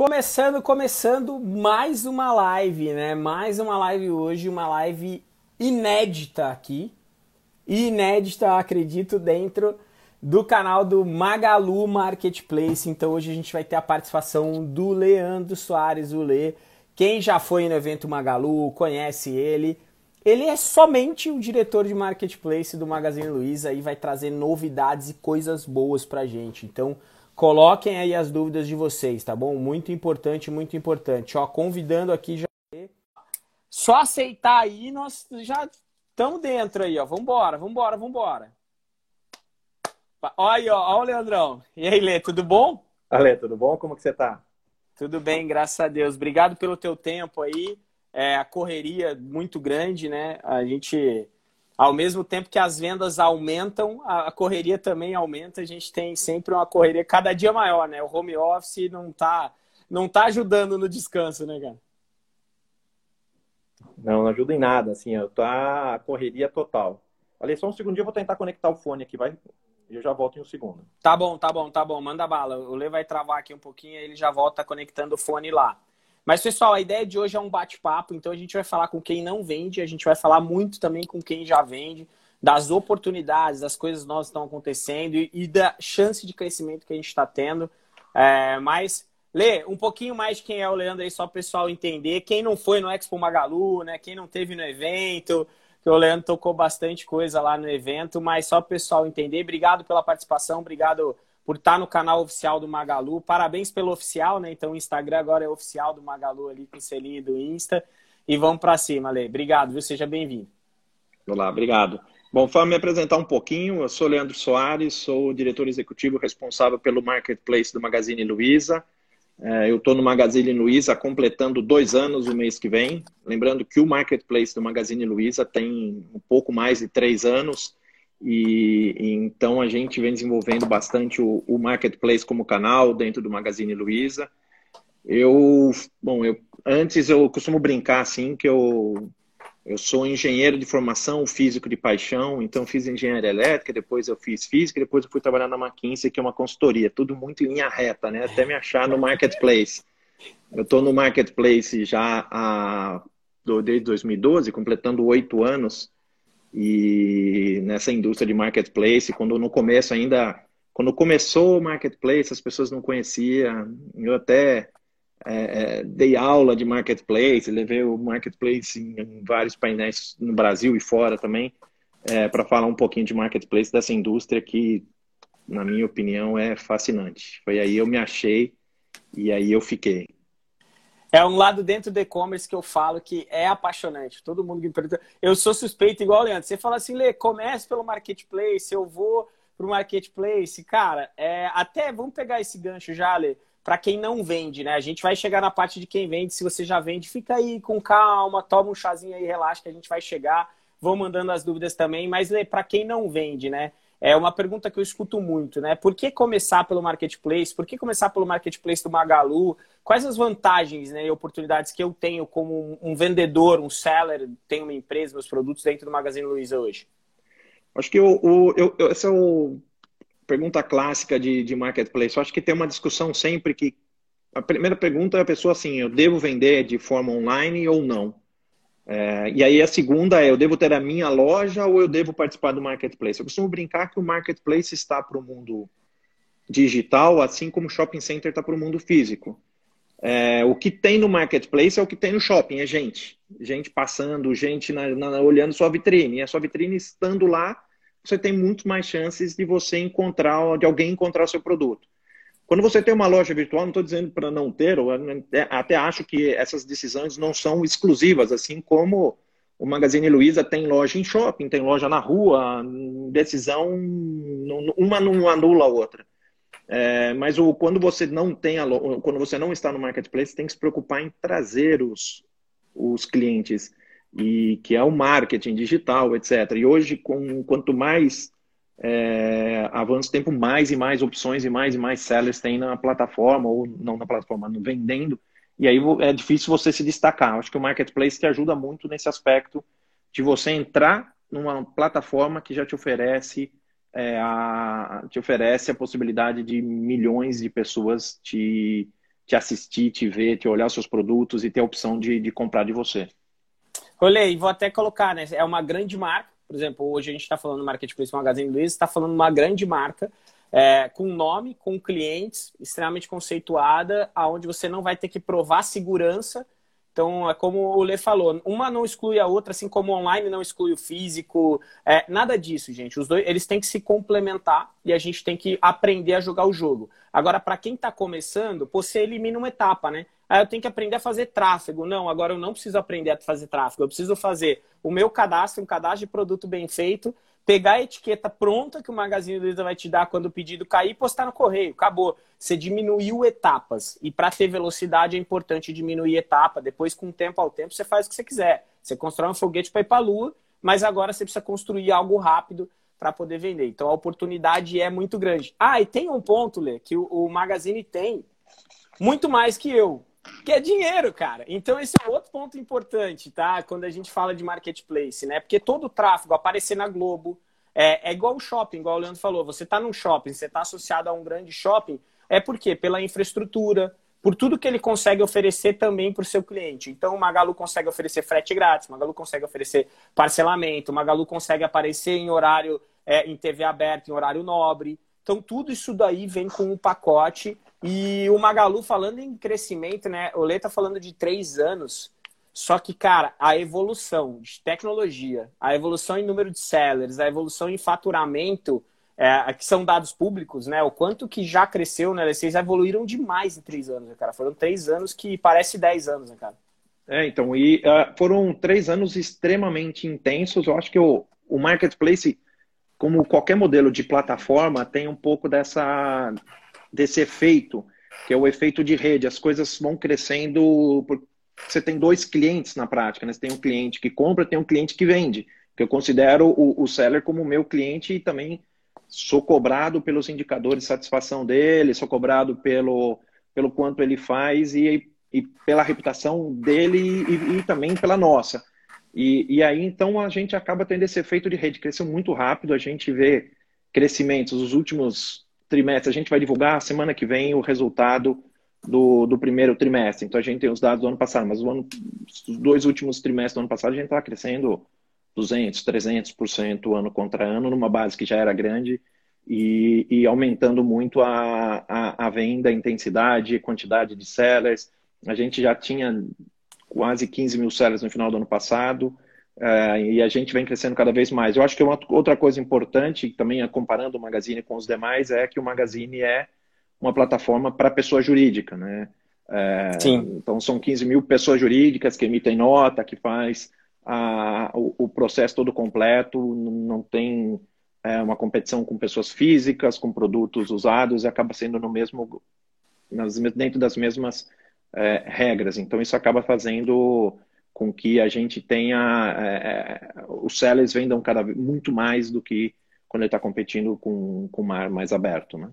começando, começando mais uma live, né? Mais uma live hoje, uma live inédita aqui. Inédita, acredito, dentro do canal do Magalu Marketplace. Então hoje a gente vai ter a participação do Leandro Soares, o Lê. Quem já foi no evento Magalu, conhece ele. Ele é somente o diretor de marketplace do Magazine Luiza e vai trazer novidades e coisas boas pra gente. Então, coloquem aí as dúvidas de vocês, tá bom? Muito importante, muito importante. Ó, convidando aqui já só aceitar aí, nós já estamos dentro aí, ó. Vambora, vambora, vambora. Olha aí, ó, ó o Leandrão. E aí, Lê, tudo bom? Ale, tudo bom? Como que você tá? Tudo bem, graças a Deus. Obrigado pelo teu tempo aí. É, a correria muito grande, né? A gente, ao mesmo tempo que as vendas aumentam, a correria também aumenta. A gente tem sempre uma correria cada dia maior, né? O home office não tá, não tá ajudando no descanso, né, cara? Não, não ajuda em nada, assim, eu tá a correria total. Olha, só um segundinho, eu vou tentar conectar o fone aqui, vai? Eu já volto em um segundo. Tá bom, tá bom, tá bom. Manda bala. O Lê vai travar aqui um pouquinho, ele já volta conectando o fone lá. Mas, pessoal, a ideia de hoje é um bate-papo, então a gente vai falar com quem não vende, a gente vai falar muito também com quem já vende, das oportunidades, das coisas novas que estão acontecendo e, e da chance de crescimento que a gente está tendo. É, mas, Lê, um pouquinho mais de quem é o Leandro aí, só para o pessoal entender. Quem não foi no Expo Magalu, né? Quem não teve no evento, que o Leandro tocou bastante coisa lá no evento, mas só para o pessoal entender. Obrigado pela participação, obrigado por estar no canal oficial do Magalu. Parabéns pelo oficial, né? Então o Instagram agora é oficial do Magalu ali com o selinho do Insta. E vamos para cima, Lê. Obrigado, viu? Seja bem-vindo. Olá, obrigado. Bom, para me apresentar um pouquinho, eu sou Leandro Soares, sou diretor executivo responsável pelo marketplace do Magazine Luiza. É, eu estou no Magazine Luiza completando dois anos o mês que vem. Lembrando que o marketplace do Magazine Luiza tem um pouco mais de três anos. E, então a gente vem desenvolvendo bastante o, o, marketplace como canal dentro do Magazine Luiza. Eu, bom, eu antes eu costumo brincar assim que eu eu sou engenheiro de formação, físico de paixão, então fiz engenharia elétrica, depois eu fiz física, depois eu fui trabalhar na McKinsey, que é uma consultoria, tudo muito em linha reta, né? Até me achar no marketplace. Eu estou no marketplace já há, desde 2012, completando oito anos, e nessa indústria de marketplace, quando no começo ainda, quando começou o marketplace, as pessoas não conheciam, eu até é, é, dei aula de marketplace, levei o marketplace em, em vários painéis no Brasil e fora também, é, para falar um pouquinho de marketplace dessa indústria que, na minha opinião, é fascinante. Foi aí eu me achei e aí eu fiquei. É um lado dentro do e-commerce que eu falo que é apaixonante. Todo mundo que pergunta. Eu sou suspeito igual o Leandro. Você fala assim, Lê, comece pelo marketplace, eu vou pro marketplace. Cara, é, até vamos pegar esse gancho já, Lê para quem não vende, né? A gente vai chegar na parte de quem vende. Se você já vende, fica aí com calma, toma um chazinho aí, relaxa que a gente vai chegar. Vou mandando as dúvidas também, mas para quem não vende, né? É uma pergunta que eu escuto muito, né? Por que começar pelo marketplace? Por que começar pelo marketplace do Magalu? Quais as vantagens né, e oportunidades que eu tenho como um vendedor, um seller, tenho uma empresa, meus produtos dentro do Magazine Luiza hoje? Acho que o, eu, esse é o pergunta clássica de, de marketplace. Eu acho que tem uma discussão sempre que a primeira pergunta é a pessoa assim, eu devo vender de forma online ou não? É, e aí a segunda é, eu devo ter a minha loja ou eu devo participar do marketplace? Eu costumo brincar que o marketplace está para o mundo digital, assim como o shopping center está para o mundo físico. É, o que tem no marketplace é o que tem no shopping, é gente. Gente passando, gente na, na, olhando sua vitrine. E a sua vitrine estando lá você tem muito mais chances de você encontrar, de alguém encontrar o seu produto. Quando você tem uma loja virtual, não estou dizendo para não ter, eu até acho que essas decisões não são exclusivas, assim como o Magazine Luiza tem loja em shopping, tem loja na rua, decisão, uma não anula a outra. É, mas o, quando você não tem a, quando você não está no marketplace, tem que se preocupar em trazer os, os clientes e que é o marketing digital, etc. E hoje, com quanto mais é, o tempo, mais e mais opções e mais e mais sellers tem na plataforma, ou não na plataforma, no vendendo, e aí é difícil você se destacar. Acho que o marketplace te ajuda muito nesse aspecto de você entrar numa plataforma que já te oferece é, a, te oferece a possibilidade de milhões de pessoas te, te assistir, te ver, te olhar os seus produtos e ter a opção de, de comprar de você. Olhei, vou até colocar, né? É uma grande marca. Por exemplo, hoje a gente está falando Marketplace Magazine Luiza, está falando uma grande marca é, com nome, com clientes, extremamente conceituada, aonde você não vai ter que provar segurança então, é como o Lê falou, uma não exclui a outra, assim como online não exclui o físico. É, nada disso, gente. Os dois eles têm que se complementar e a gente tem que aprender a jogar o jogo. Agora, para quem está começando, você elimina uma etapa, né? Aí eu tenho que aprender a fazer tráfego. Não, agora eu não preciso aprender a fazer tráfego. Eu preciso fazer o meu cadastro, um cadastro de produto bem feito, pegar a etiqueta pronta que o Magazine Luiza vai te dar quando o pedido cair e postar no correio. Acabou. Você diminuiu etapas. E para ter velocidade é importante diminuir etapa. Depois, com o tempo ao tempo, você faz o que você quiser. Você constrói um foguete para ir para a lua, mas agora você precisa construir algo rápido para poder vender. Então a oportunidade é muito grande. Ah, e tem um ponto, Lê, que o, o Magazine tem muito mais que eu, que é dinheiro, cara. Então esse é outro ponto importante, tá? Quando a gente fala de marketplace, né? Porque todo o tráfego aparecer na Globo é, é igual o shopping, igual o Leandro falou. Você está num shopping, você está associado a um grande shopping, é por quê? Pela infraestrutura, por tudo que ele consegue oferecer também para o seu cliente. Então, o Magalu consegue oferecer frete grátis, o Magalu consegue oferecer parcelamento, o Magalu consegue aparecer em horário, é, em TV aberta, em horário nobre. Então, tudo isso daí vem com um pacote e o Magalu, falando em crescimento, né? O Lê tá falando de três anos. Só que, cara, a evolução de tecnologia, a evolução em número de sellers, a evolução em faturamento, é, que são dados públicos, né? O quanto que já cresceu, né? Vocês evoluíram demais em três anos, né, cara? Foram três anos que parece dez anos, né, cara? É, então, e uh, foram três anos extremamente intensos. Eu acho que o, o marketplace, como qualquer modelo de plataforma, tem um pouco dessa desse efeito, que é o efeito de rede. As coisas vão crescendo. Você tem dois clientes na prática, né? Você tem um cliente que compra, tem um cliente que vende. Eu considero o, o seller como meu cliente e também sou cobrado pelos indicadores de satisfação dele, sou cobrado pelo, pelo quanto ele faz e, e pela reputação dele e, e também pela nossa. E, e, aí, então, a gente acaba tendo esse efeito de rede. Cresceu muito rápido, a gente vê crescimentos. Os últimos trimestre. A gente vai divulgar semana que vem o resultado do, do primeiro trimestre. Então a gente tem os dados do ano passado, mas ano, os dois últimos trimestres do ano passado a gente estava crescendo 200, 300% ano contra ano, numa base que já era grande e, e aumentando muito a, a, a venda, a intensidade, a quantidade de sellers. A gente já tinha quase 15 mil sellers no final do ano passado. Uh, e a gente vem crescendo cada vez mais. Eu acho que uma outra coisa importante, também comparando o Magazine com os demais, é que o Magazine é uma plataforma para pessoa jurídica, né? Uh, Sim. Então são 15 mil pessoas jurídicas que emitem nota, que faz a, o, o, processo todo completo, não tem é, uma competição com pessoas físicas, com produtos usados, e acaba sendo no mesmo, nas, dentro das mesmas é, regras. Então isso acaba fazendo com que a gente tenha é, é os sellers vendam cada vez muito mais do que quando ele está competindo com, com o mar mais aberto, né?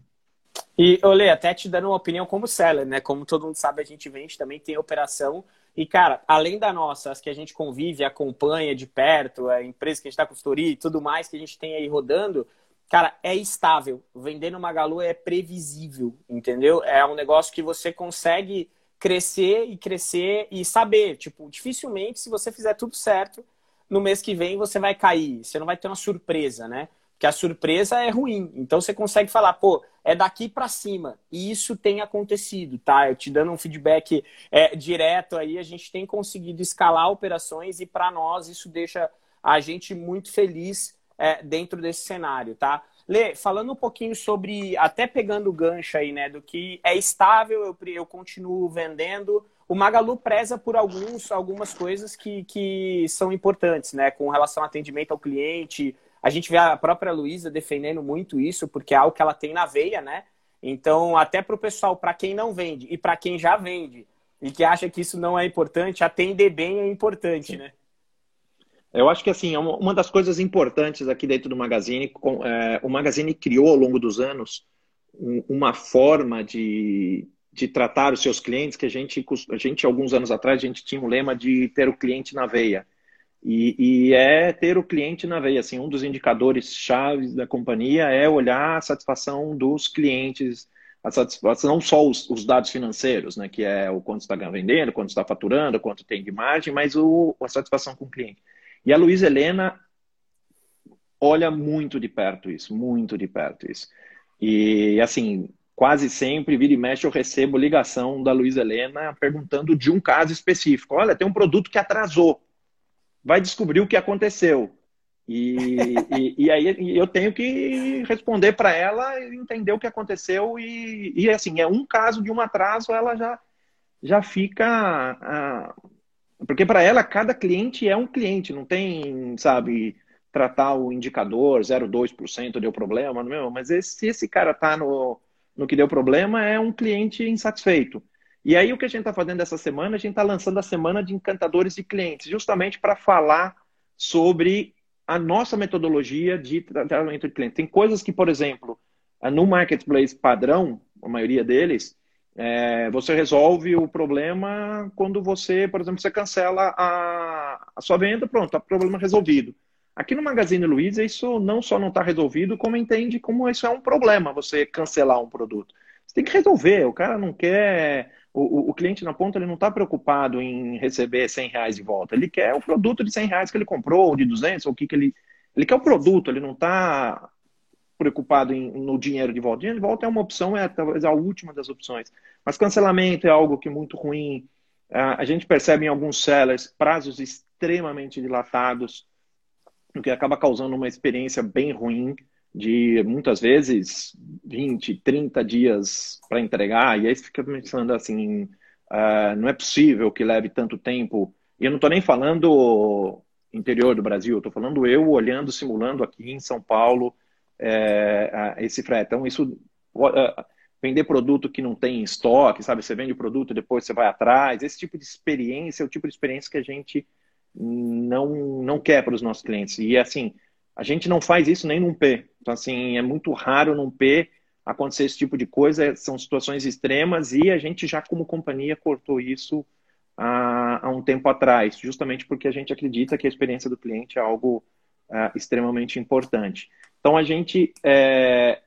E, Olê, até te dando uma opinião como seller, né? Como todo mundo sabe, a gente vende, também tem operação. E, cara, além da nossa, as que a gente convive, acompanha de perto, a empresa que a gente está consultoria e tudo mais que a gente tem aí rodando, cara, é estável. Vender no Magalu é previsível, entendeu? É um negócio que você consegue crescer e crescer e saber. Tipo, dificilmente, se você fizer tudo certo, no mês que vem você vai cair. Você não vai ter uma surpresa, né? Porque a surpresa é ruim. Então você consegue falar, pô, é daqui para cima. E isso tem acontecido, tá? Eu te dando um feedback é, direto aí, a gente tem conseguido escalar operações e para nós isso deixa a gente muito feliz é, dentro desse cenário, tá? Lê, falando um pouquinho sobre, até pegando o gancho aí, né, do que é estável, eu, eu continuo vendendo. O Magalu preza por alguns, algumas coisas que, que são importantes, né, com relação ao atendimento ao cliente. A gente vê a própria Luísa defendendo muito isso, porque é algo que ela tem na veia, né? Então, até para o pessoal, para quem não vende e para quem já vende e que acha que isso não é importante, atender bem é importante, Sim. né? Eu acho que assim, é uma das coisas importantes aqui dentro do Magazine, é, o Magazine criou ao longo dos anos uma forma de, de tratar os seus clientes que a gente, a gente, alguns anos atrás, a gente tinha um lema de ter o cliente na veia. E, e é ter o cliente na veia. Assim, um dos indicadores chaves da companhia é olhar a satisfação dos clientes, a satisfação, não só os, os, dados financeiros, né, que é o quanto está vendendo, quanto está faturando, quanto tem de margem, mas o, a satisfação com o cliente. E a Luísa Helena olha muito de perto isso, muito de perto isso. E assim, quase sempre, vira e mexe, eu recebo ligação da Luísa Helena perguntando de um caso específico. Olha, tem um produto que atrasou. Vai descobrir o que aconteceu. E, e, e, aí eu tenho que responder para ela, entender o que aconteceu e, e, assim, é um caso de um atraso, ela já, já fica. Uh, porque para ela, cada cliente é um cliente, não tem, sabe, tratar o indicador 0,2% deu problema, não é mas esse, se esse cara está no, no que deu problema, é um cliente insatisfeito. E aí o que a gente está fazendo essa semana, a gente está lançando a semana de encantadores de clientes, justamente para falar sobre a nossa metodologia de tratamento de cliente. Tem coisas que, por exemplo, no marketplace padrão, a maioria deles, é, você resolve o problema quando você, por exemplo, você cancela a, a sua venda, pronto, tá problema resolvido. Aqui no Magazine Luiza, isso não só não está resolvido, como entende como isso é um problema, você cancelar um produto. Você tem que resolver, o cara não quer o, o, cliente na ponta ele não está preocupado em receber 100 reais de volta. Ele quer o produto de 100 reais que ele comprou, ou de 200, ou o que, que ele... Ele quer o produto, ele não está preocupado em, no dinheiro de volta. Dinheiro de volta é uma opção, é talvez a última das opções. Mas cancelamento é algo que é muito ruim. A gente percebe em alguns sellers prazos extremamente dilatados, o que acaba causando uma experiência bem ruim de muitas vezes 20, 30 dias para entregar, e aí você fica pensando assim, uh, não é possível que leve tanto tempo. E eu não estou nem falando interior do Brasil, estou falando eu olhando, simulando aqui em São Paulo é, esse frete. Então, isso uh, vender produto que não tem estoque, sabe? Você vende o produto, depois você vai atrás. Esse tipo de experiência é o tipo de experiência que a gente não, não quer para os nossos clientes. E assim, a gente não faz isso nem num P. Então, assim, é muito raro num P acontecer esse tipo de coisa. São situações extremas e a gente já, como companhia, cortou isso há, há um tempo atrás, justamente porque a gente acredita que a experiência do cliente é algo uh, extremamente importante. Então, a gente está é,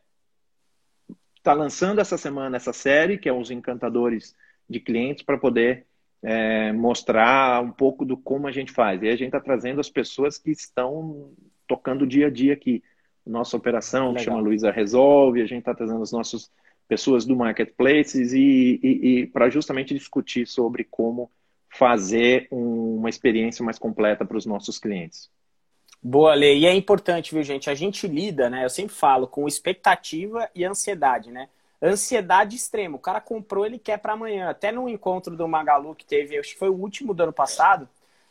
tá lançando essa semana essa série, que é os Encantadores de Clientes, para poder é, mostrar um pouco do como a gente faz. E a gente está trazendo as pessoas que estão tocando o dia a dia aqui. Nossa operação, Legal. que chama Luiza Resolve, a gente está trazendo as nossas pessoas do Marketplaces e, e, e para justamente discutir sobre como fazer um, uma experiência mais completa para os nossos clientes. Boa, Lê. E é importante, viu, gente? A gente lida, né? Eu sempre falo, com expectativa e ansiedade, né? Ansiedade extrema. O cara comprou, ele quer para amanhã. Até no encontro do Magalu que teve, acho que foi o último do ano passado,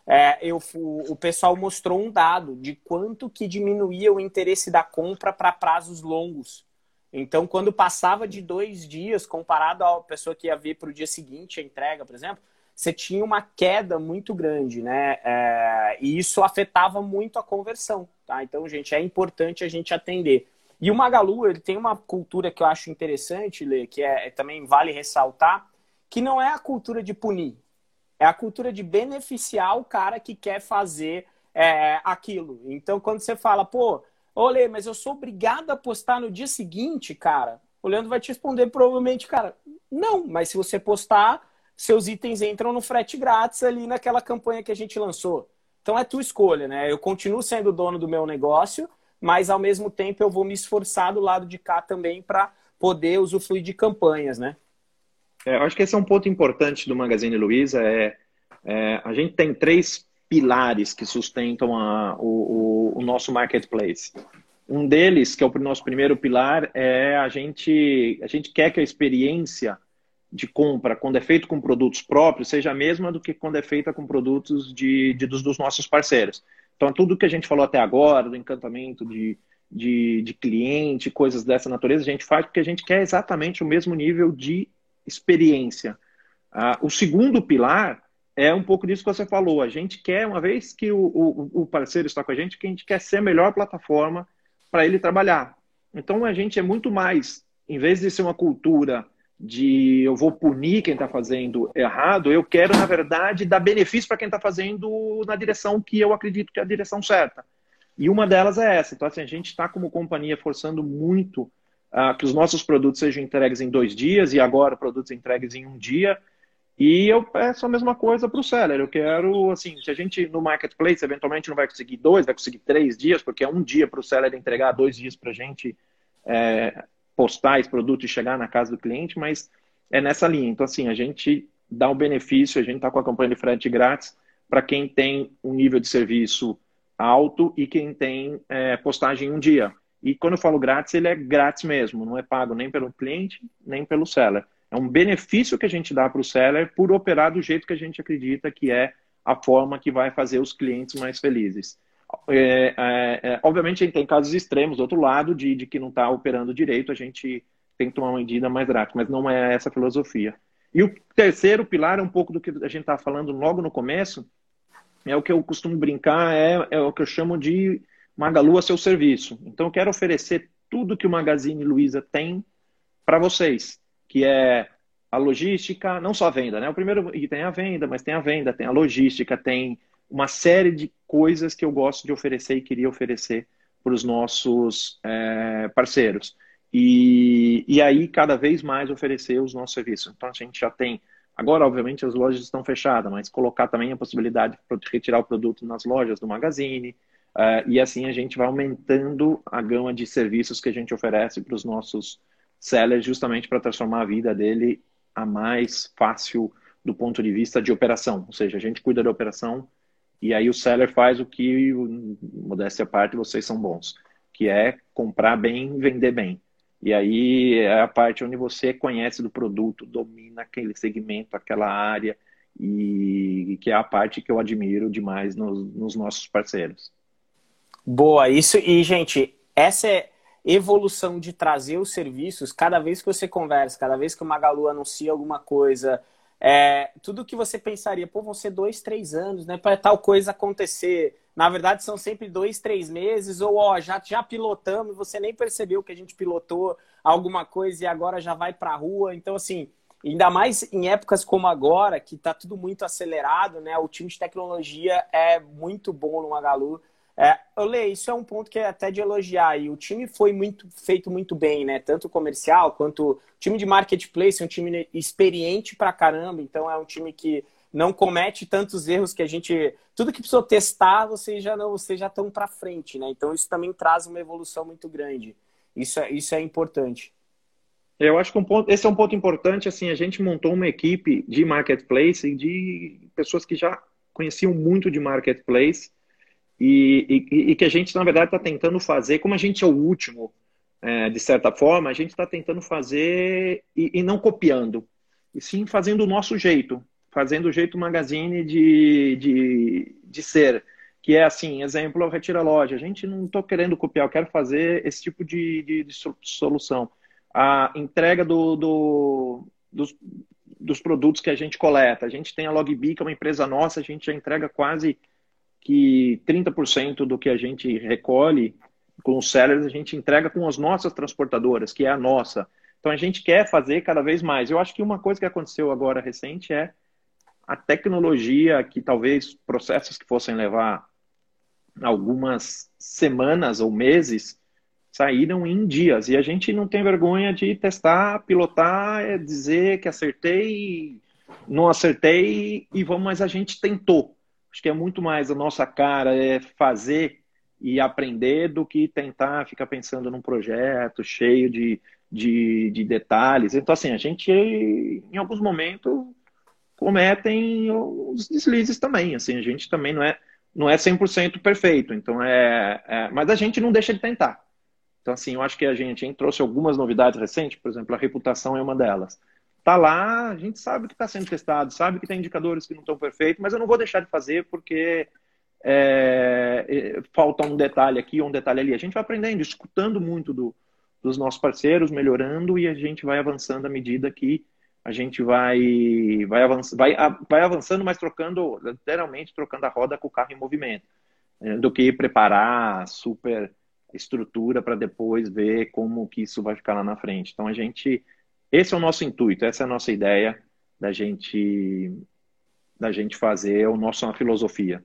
é, eu, o, o pessoal mostrou um dado de quanto que diminuía o interesse da compra para prazos longos. Então, quando passava de dois dias, comparado à pessoa que ia ver para o dia seguinte a entrega, por exemplo, você tinha uma queda muito grande, né? É, e isso afetava muito a conversão, tá? Então, gente, é importante a gente atender. E o Magalu, ele tem uma cultura que eu acho interessante, Lê, que é, é também vale ressaltar, que não é a cultura de punir. É a cultura de beneficiar o cara que quer fazer é, aquilo. Então, quando você fala, pô, olê, mas eu sou obrigado a postar no dia seguinte, cara, o Leandro vai te responder provavelmente, cara, não, mas se você postar, seus itens entram no frete grátis ali naquela campanha que a gente lançou. Então é tua escolha, né? Eu continuo sendo dono do meu negócio, mas ao mesmo tempo eu vou me esforçar do lado de cá também para poder usufruir de campanhas, né? É, eu acho que esse é um ponto importante do Magazine Luiza. É, é a gente tem três pilares que sustentam a, o, o, o, nosso marketplace. Um deles, que é o nosso primeiro pilar, é a gente, a gente quer que a experiência de compra, quando é feito com produtos próprios, seja a mesma do que quando é feita com produtos de, de dos, dos, nossos parceiros. Então, tudo que a gente falou até agora, do encantamento de, de, de cliente, coisas dessa natureza, a gente faz porque a gente quer exatamente o mesmo nível de experiência. Ah, o segundo pilar é um pouco disso que você falou. A gente quer, uma vez que o, o, o parceiro está com a gente, que a gente quer ser a melhor plataforma para ele trabalhar. Então a gente é muito mais, em vez de ser uma cultura de eu vou punir quem está fazendo errado, eu quero, na verdade, dar benefício para quem está fazendo na direção que eu acredito que é a direção certa. E uma delas é essa. Então, assim, a gente está como companhia forçando muito uh, que os nossos produtos sejam entregues em dois dias e agora produtos entregues em um dia. E eu peço a mesma coisa para o seller. Eu quero, assim, se a gente no marketplace eventualmente não vai conseguir dois, vai conseguir três dias, porque é um dia para o seller entregar, dois dias para a gente é, postar esse produto e chegar na casa do cliente, mas é nessa linha. Então, assim, a gente dá um benefício, a gente está com a campanha de frete grátis para quem tem um nível de serviço alto e quem tem é, postagem em um dia. E quando eu falo grátis, ele é grátis mesmo, não é pago nem pelo cliente, nem pelo seller. É um benefício que a gente dá para o seller por operar do jeito que a gente acredita que é a forma que vai fazer os clientes mais felizes. É, é, é, obviamente, a gente tem casos extremos do outro lado, de, de que não está operando direito, a gente tem que tomar uma medida mais drástica, mas não é essa a filosofia. E o terceiro pilar é um pouco do que a gente estava falando logo no começo, é o que eu costumo brincar, é, é o que eu chamo de Magalu a seu serviço. Então, eu quero oferecer tudo que o Magazine Luiza tem para vocês, que é a logística, não só a venda, né? O primeiro e tem a venda, mas tem a venda, tem a logística, tem uma série de coisas que eu gosto de oferecer e queria oferecer para os nossos é, parceiros. E, e aí, cada vez mais oferecer os nossos serviços. Então, a gente já tem. Agora, obviamente, as lojas estão fechadas, mas colocar também a possibilidade de retirar o produto nas lojas do Magazine, Uh, e assim a gente vai aumentando a gama de serviços que a gente oferece para os nossos sellers, justamente para transformar a vida dele a mais fácil do ponto de vista de operação. Ou seja, a gente cuida da operação e aí o seller faz o que, modéstia à parte, vocês são bons, que é comprar bem vender bem. E aí é a parte onde você conhece do produto, domina aquele segmento, aquela área, e que é a parte que eu admiro demais nos, nos nossos parceiros. Boa, isso. E, gente, essa é evolução de trazer os serviços. Cada vez que você conversa, cada vez que o Magalu anuncia alguma coisa, é, tudo que você pensaria, pô, vão ser dois, três anos, né, para tal coisa acontecer. Na verdade, são sempre dois, três meses, ou ó, já, já pilotamos, você nem percebeu que a gente pilotou alguma coisa e agora já vai para a rua. Então, assim, ainda mais em épocas como agora, que está tudo muito acelerado, né? O time de tecnologia é muito bom no Magalu. É, Olê, isso é um ponto que é até de elogiar. E o time foi muito feito muito bem, né? Tanto comercial quanto o time de marketplace, é um time experiente pra caramba. Então é um time que não comete tantos erros que a gente. Tudo que precisou testar, vocês já não, vocês já estão para frente, né? Então isso também traz uma evolução muito grande. Isso é, isso é importante. Eu acho que um ponto, esse é um ponto importante. Assim, a gente montou uma equipe de marketplace e de pessoas que já conheciam muito de marketplace e, e, e que a gente, na verdade, está tentando fazer, como a gente é o último, é, de certa forma, a gente está tentando fazer e, e, não copiando, e sim fazendo o nosso jeito, fazendo o jeito magazine de, de, de ser, que é assim, exemplo, Retira Loja. A gente não estou querendo copiar, eu quero fazer esse tipo de, de, de solução. A entrega do, do, dos, dos produtos que a gente coleta. A gente tem a Logbee, que é uma empresa nossa, a gente já entrega quase que 30% do que a gente recolhe com os sellers a gente entrega com as nossas transportadoras, que é a nossa. Então a gente quer fazer cada vez mais. Eu acho que uma coisa que aconteceu agora recente é a tecnologia que talvez processos que fossem levar algumas semanas ou meses saíram em dias e a gente não tem vergonha de testar, pilotar, é dizer que acertei, não acertei e vamos, mas a gente tentou. Acho que é muito mais a nossa cara é fazer e aprender do que tentar ficar pensando num projeto cheio de, de, de detalhes. Então, assim, a gente, em alguns momentos, cometem os deslizes também. Assim, a gente também não é, não é 100% perfeito. Então, é, é, mas a gente não deixa de tentar. Então, assim, eu acho que a gente, trouxe algumas novidades recentes, por exemplo, a reputação é uma delas tá lá, a gente sabe que está sendo testado, sabe que tem indicadores que não estão perfeitos, mas eu não vou deixar de fazer porque é, é, falta um detalhe aqui, um detalhe ali. A gente vai aprendendo, escutando muito do, dos nossos parceiros, melhorando e a gente vai avançando à medida que a gente vai vai, avanç, vai, vai avançando, mas trocando, literalmente trocando a roda com o carro em movimento, né, do que preparar super estrutura para depois ver como que isso vai ficar lá na frente. Então a gente esse é o nosso intuito, essa é a nossa ideia da gente da gente fazer o nosso uma filosofia.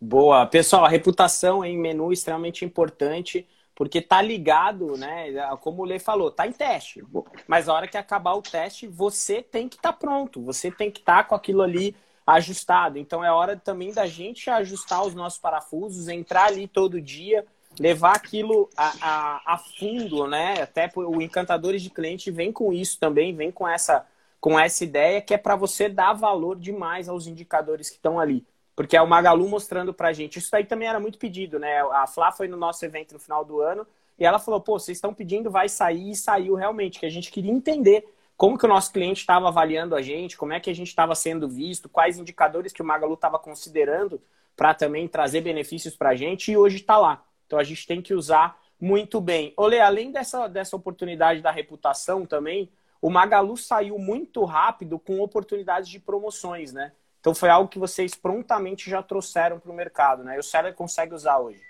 Boa, pessoal, a reputação em menu é extremamente importante porque tá ligado, né? Como o Lê falou, tá em teste. Mas a hora que acabar o teste, você tem que estar tá pronto, você tem que estar tá com aquilo ali ajustado. Então é hora também da gente ajustar os nossos parafusos, entrar ali todo dia, levar aquilo a, a, a fundo, né? Até o Encantadores de Cliente vem com isso também, vem com essa, com essa ideia que é para você dar valor demais aos indicadores que estão ali. Porque é o Magalu mostrando pra gente. Isso daí também era muito pedido, né? A Flá foi no nosso evento no final do ano e ela falou, pô, vocês estão pedindo, vai sair, e saiu realmente, que a gente queria entender como que o nosso cliente estava avaliando a gente, como é que a gente estava sendo visto, quais indicadores que o Magalu estava considerando para também trazer benefícios para a gente, e hoje está lá. Então a gente tem que usar muito bem. Olê, além dessa, dessa oportunidade da reputação também, o Magalu saiu muito rápido com oportunidades de promoções, né? Então foi algo que vocês prontamente já trouxeram para o mercado, né? E o seller consegue usar hoje.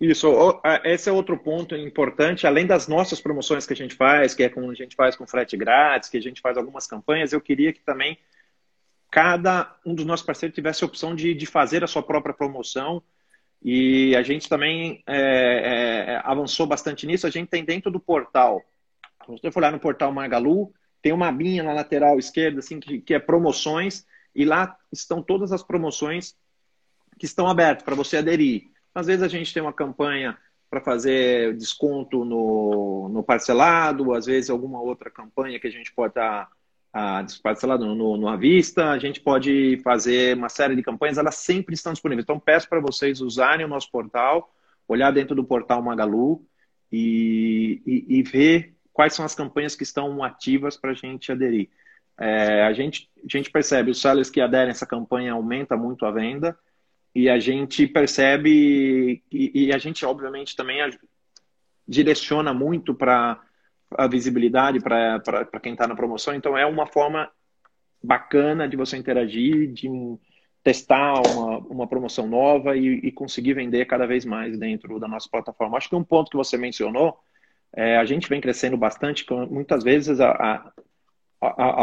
Isso, esse é outro ponto importante, além das nossas promoções que a gente faz, que é como a gente faz com frete grátis, que a gente faz algumas campanhas, eu queria que também cada um dos nossos parceiros tivesse a opção de, de fazer a sua própria promoção. E a gente também é, é, avançou bastante nisso. A gente tem dentro do portal, se você for olhar no portal Magalu, tem uma abinha na lateral esquerda assim, que, que é promoções, e lá estão todas as promoções que estão abertas para você aderir. Às vezes a gente tem uma campanha para fazer desconto no, no parcelado, às vezes alguma outra campanha que a gente pode estar tá, parcelado no, no à vista, a gente pode fazer uma série de campanhas, elas sempre estão disponíveis. Então peço para vocês usarem o nosso portal, olhar dentro do portal Magalu e, e, e ver quais são as campanhas que estão ativas para a gente aderir. É, a, gente, a gente percebe, os sellers que aderem a essa campanha aumenta muito a venda, e a gente percebe, e, e a gente obviamente também direciona muito para a visibilidade para quem está na promoção. Então é uma forma bacana de você interagir, de testar uma, uma promoção nova e, e, conseguir vender cada vez mais dentro da nossa plataforma. Acho que um ponto que você mencionou, é, a gente vem crescendo bastante, muitas vezes a, a,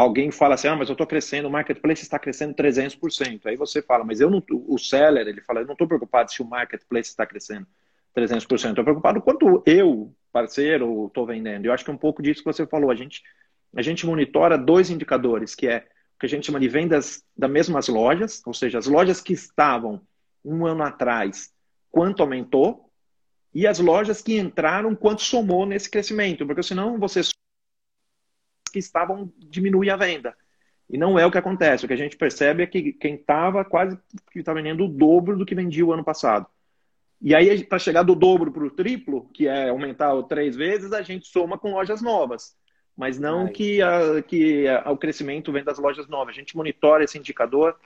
alguém fala assim, ah, mas eu estou crescendo, o marketplace está crescendo 300%. Aí você fala, mas eu não, o seller, ele fala, eu não estou preocupado se o marketplace está crescendo 300%, estou preocupado quanto eu, parceiro, estou vendendo. Eu acho que é um pouco disso que você falou, a gente, a gente monitora dois indicadores, que é o que a gente chama de vendas das mesmas lojas, ou seja, as lojas que estavam um ano atrás, quanto aumentou, e as lojas que entraram, quanto somou nesse crescimento, porque senão você que estavam diminuir a venda. E não é o que acontece. O que a gente percebe é que quem estava quase que está vendendo o dobro do que vendia o ano passado. E aí, para chegar do dobro para o triplo, que é aumentar três vezes, a gente soma com lojas novas. Mas não Ai. que, a, que a, o crescimento vem das lojas novas. A gente monitora esse indicador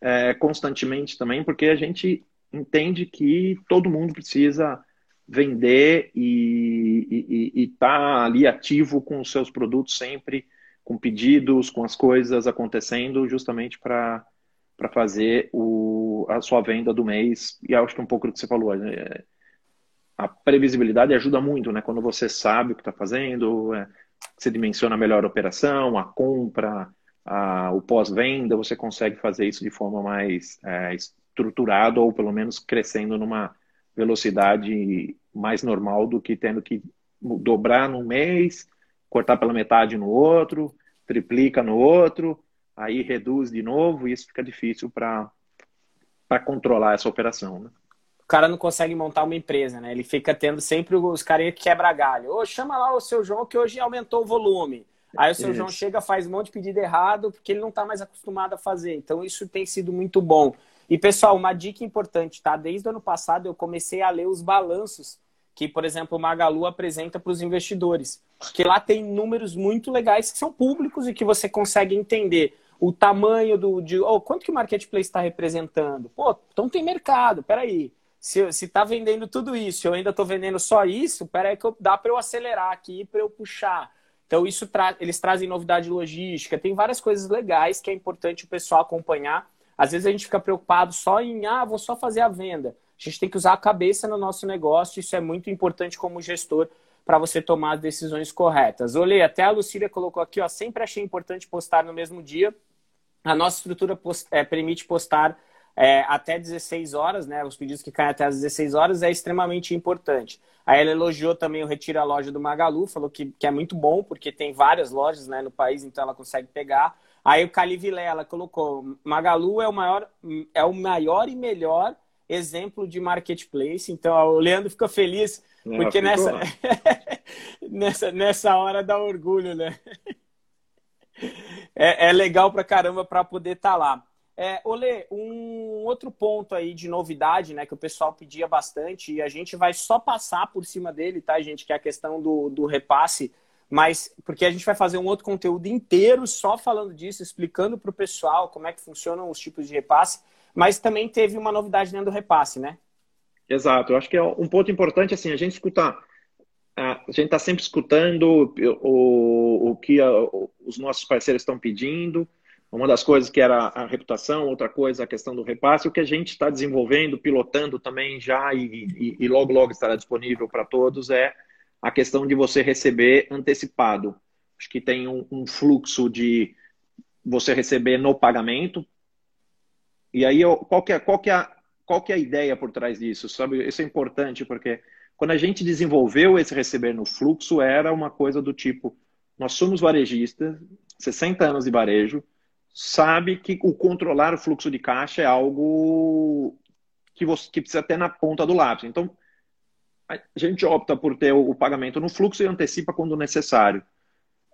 é, constantemente também, porque a gente entende que todo mundo precisa vender e estar tá ali ativo com os seus produtos sempre, com pedidos, com as coisas acontecendo, justamente para fazer o, a sua venda do mês. E acho que é um pouco do que você falou. É, a previsibilidade ajuda muito, né? Quando você sabe o que está fazendo, é, você dimensiona melhor a operação, a compra, a, o pós-venda, você consegue fazer isso de forma mais é, estruturada ou pelo menos crescendo numa velocidade mais normal do que tendo que dobrar num mês, cortar pela metade no outro, triplica no outro, aí reduz de novo e isso fica difícil para controlar essa operação. Né? O cara não consegue montar uma empresa, né? Ele fica tendo sempre os carinha que quebra galho. Ô, chama lá o seu João que hoje aumentou o volume. Aí o seu isso. João chega, faz um monte de pedido errado, porque ele não está mais acostumado a fazer. Então isso tem sido muito bom. E, pessoal, uma dica importante, tá? Desde o ano passado eu comecei a ler os balanços que, por exemplo, o Magalu apresenta para os investidores. Que lá tem números muito legais que são públicos e que você consegue entender o tamanho do. De, oh, quanto que o marketplace está representando? Pô, então tem mercado, peraí. Se está vendendo tudo isso, eu ainda estou vendendo só isso, peraí que eu, dá para eu acelerar aqui, para eu puxar. Então, isso tra eles trazem novidade logística, tem várias coisas legais que é importante o pessoal acompanhar às vezes a gente fica preocupado só em, ah, vou só fazer a venda. A gente tem que usar a cabeça no nosso negócio, isso é muito importante como gestor para você tomar as decisões corretas. Olhei, até a Lucília colocou aqui, ó, sempre achei importante postar no mesmo dia. A nossa estrutura post é, permite postar é, até 16 horas, né? Os pedidos que caem até as 16 horas é extremamente importante. Aí ela elogiou também o Retira a Loja do Magalu, falou que, que é muito bom, porque tem várias lojas né, no país, então ela consegue pegar. Aí o Cali ela colocou: Magalu é o maior, é o maior e melhor exemplo de marketplace. Então o Leandro fica feliz, é, porque nessa, nessa, nessa hora dá orgulho, né? É, é legal pra caramba para poder estar tá lá. É, Olê, um outro ponto aí de novidade, né, que o pessoal pedia bastante, e a gente vai só passar por cima dele, tá, gente, que é a questão do, do repasse, mas porque a gente vai fazer um outro conteúdo inteiro só falando disso, explicando para o pessoal como é que funcionam os tipos de repasse, mas também teve uma novidade dentro do repasse, né? Exato, eu acho que é um ponto importante, assim, a gente escutar, a gente está sempre escutando o, o que a, os nossos parceiros estão pedindo, uma das coisas que era a reputação, outra coisa a questão do repasse, o que a gente está desenvolvendo, pilotando também já e, e, e logo, logo estará disponível para todos é a questão de você receber antecipado. Acho que tem um, um fluxo de você receber no pagamento. E aí, qual que, é, qual, que é, qual que é a ideia por trás disso? Sabe? Isso é importante porque quando a gente desenvolveu esse receber no fluxo, era uma coisa do tipo: nós somos varejistas, 60 anos de varejo, sabe que o controlar o fluxo de caixa é algo que você que precisa ter na ponta do lápis. Então, a gente opta por ter o pagamento no fluxo e antecipa quando necessário.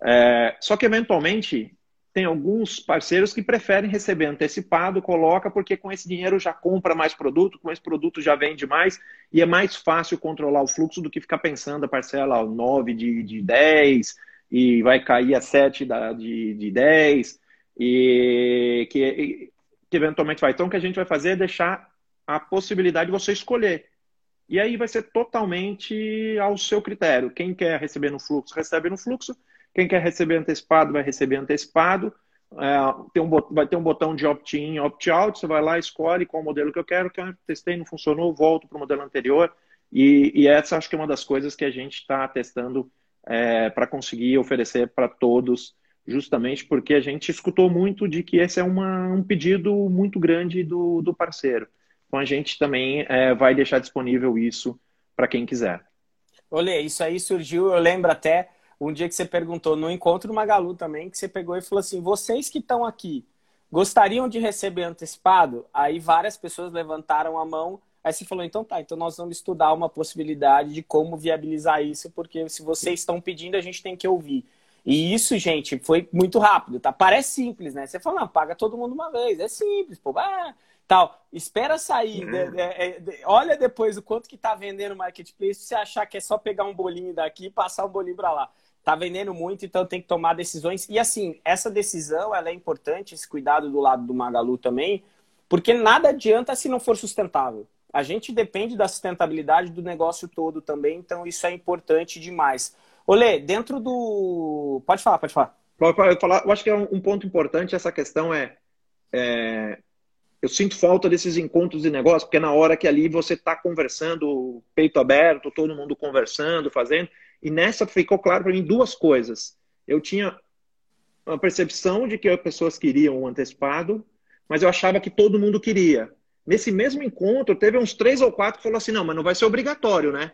É, só que, eventualmente, tem alguns parceiros que preferem receber antecipado, coloca, porque com esse dinheiro já compra mais produto, com esse produto já vende mais, e é mais fácil controlar o fluxo do que ficar pensando a parcela 9 de, de 10, e vai cair a 7 da, de, de 10 e que, que eventualmente vai. Então, o que a gente vai fazer é deixar a possibilidade de você escolher. E aí vai ser totalmente ao seu critério. Quem quer receber no fluxo, recebe no fluxo. Quem quer receber antecipado, vai receber antecipado. É, tem um, vai ter um botão de opt-in opt-out. Você vai lá, escolhe qual modelo que eu quero. Que eu testei, não funcionou, volto para o modelo anterior. E, e, essa acho que é uma das coisas que a gente está testando é, para conseguir oferecer para todos justamente porque a gente escutou muito de que esse é uma, um pedido muito grande do, do parceiro. Então a gente também é, vai deixar disponível isso para quem quiser. Olê, isso aí surgiu, eu lembro até um dia que você perguntou no encontro Magalu também, que você pegou e falou assim: vocês que estão aqui gostariam de receber antecipado? Aí várias pessoas levantaram a mão. Aí você falou, então tá, então nós vamos estudar uma possibilidade de como viabilizar isso, porque se vocês estão pedindo, a gente tem que ouvir. E isso, gente, foi muito rápido, tá? Parece simples, né? Você fala, não, paga todo mundo uma vez. É simples, pô. Ah, tal. Espera sair. Uhum. De, de, de, olha depois o quanto que tá vendendo no marketplace. Se você achar que é só pegar um bolinho daqui e passar um bolinho para lá. Tá vendendo muito, então tem que tomar decisões. E assim, essa decisão ela é importante, esse cuidado do lado do Magalu também, porque nada adianta se não for sustentável. A gente depende da sustentabilidade do negócio todo também, então isso é importante demais. Olê, dentro do. Pode falar, pode falar. Pode falar. Eu acho que é um, ponto importante essa questão é, é, Eu sinto falta desses encontros de negócio, porque é na hora que ali você está conversando, peito aberto, todo mundo conversando, fazendo. E nessa ficou claro para mim duas coisas. Eu tinha uma percepção de que as pessoas queriam o um antecipado, mas eu achava que todo mundo queria. Nesse mesmo encontro, teve uns três ou quatro que falaram assim: não, mas não vai ser obrigatório, né?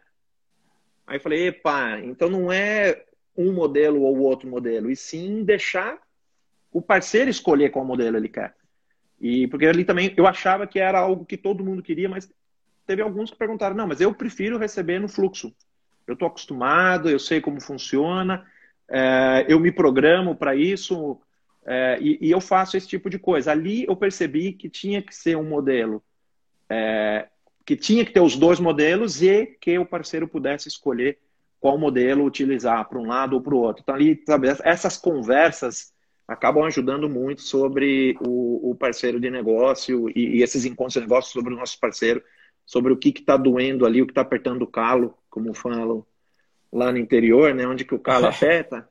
Aí eu falei, epa, então não é um modelo ou outro modelo, e sim deixar o parceiro escolher qual modelo ele quer. E porque ali também eu achava que era algo que todo mundo queria, mas teve alguns que perguntaram: não, mas eu prefiro receber no fluxo. Eu estou acostumado, eu sei como funciona, é, eu me programo para isso é, e, e, eu faço esse tipo de coisa. Ali eu percebi que tinha que ser um modelo é, que tinha que ter os dois modelos e que o parceiro pudesse escolher qual modelo utilizar para um lado ou para o outro. Então, ali, sabe, essas conversas acabam ajudando muito sobre o, o parceiro de negócio e, e, esses encontros de negócio sobre o nosso parceiro, sobre o que está doendo ali, o que está apertando o calo, como falam lá no interior, né, onde que o calo afeta.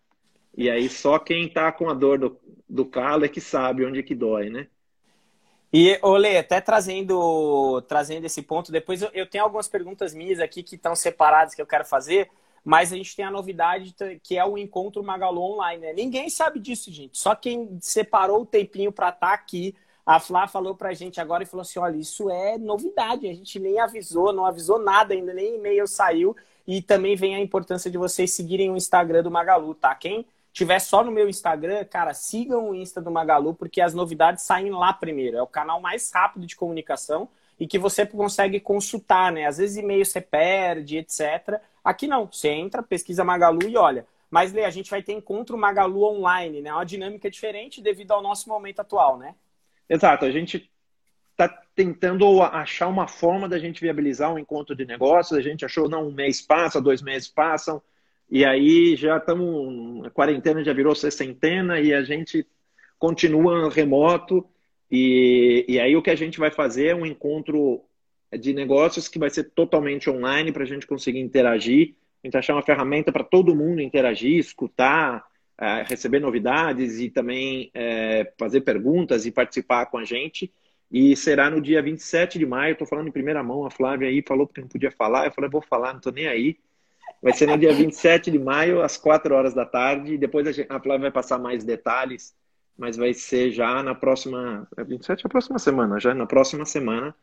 E aí só quem está com a dor do, do calo é que sabe onde que dói, né? E, Olê, até trazendo, trazendo esse ponto, depois eu, eu tenho algumas perguntas minhas aqui que estão separadas que eu quero fazer, mas a gente tem a novidade que é o encontro Magalu Online. Né? Ninguém sabe disso, gente. Só quem separou o tempinho para estar tá aqui A Flá falou pra gente agora e falou assim: olha, isso é novidade, a gente nem avisou, não avisou nada ainda, nem e-mail saiu. E também vem a importância de vocês seguirem o Instagram do Magalu, tá? Quem tiver só no meu Instagram, cara, sigam o Insta do Magalu, porque as novidades saem lá primeiro. É o canal mais rápido de comunicação e que você consegue consultar, né? Às vezes e-mail você perde, etc. Aqui não, você entra, pesquisa Magalu e olha. Mas, Lê, a gente vai ter encontro Magalu online, né? Uma dinâmica diferente devido ao nosso momento atual, né? Exato, a gente está tentando achar uma forma da gente viabilizar um encontro de negócios. A gente achou, não, um mês passa, dois meses passam, e aí já estamos, a quarentena já virou sessentena e a gente continua remoto. E, e aí o que a gente vai fazer é um encontro de negócios que vai ser totalmente online para a gente conseguir interagir. A gente achar uma ferramenta para todo mundo interagir, escutar, é, receber novidades e também é, fazer perguntas e participar com a gente. E será no dia 27 de maio. Estou falando em primeira mão. A Flávia aí falou que não podia falar. Eu falei, vou falar, não estou nem aí. Vai ser no dia 27 de maio, às 4 horas da tarde. Depois a, gente, a Flávia vai passar mais detalhes, mas vai ser já na próxima. 27 é a próxima semana, já na próxima semana.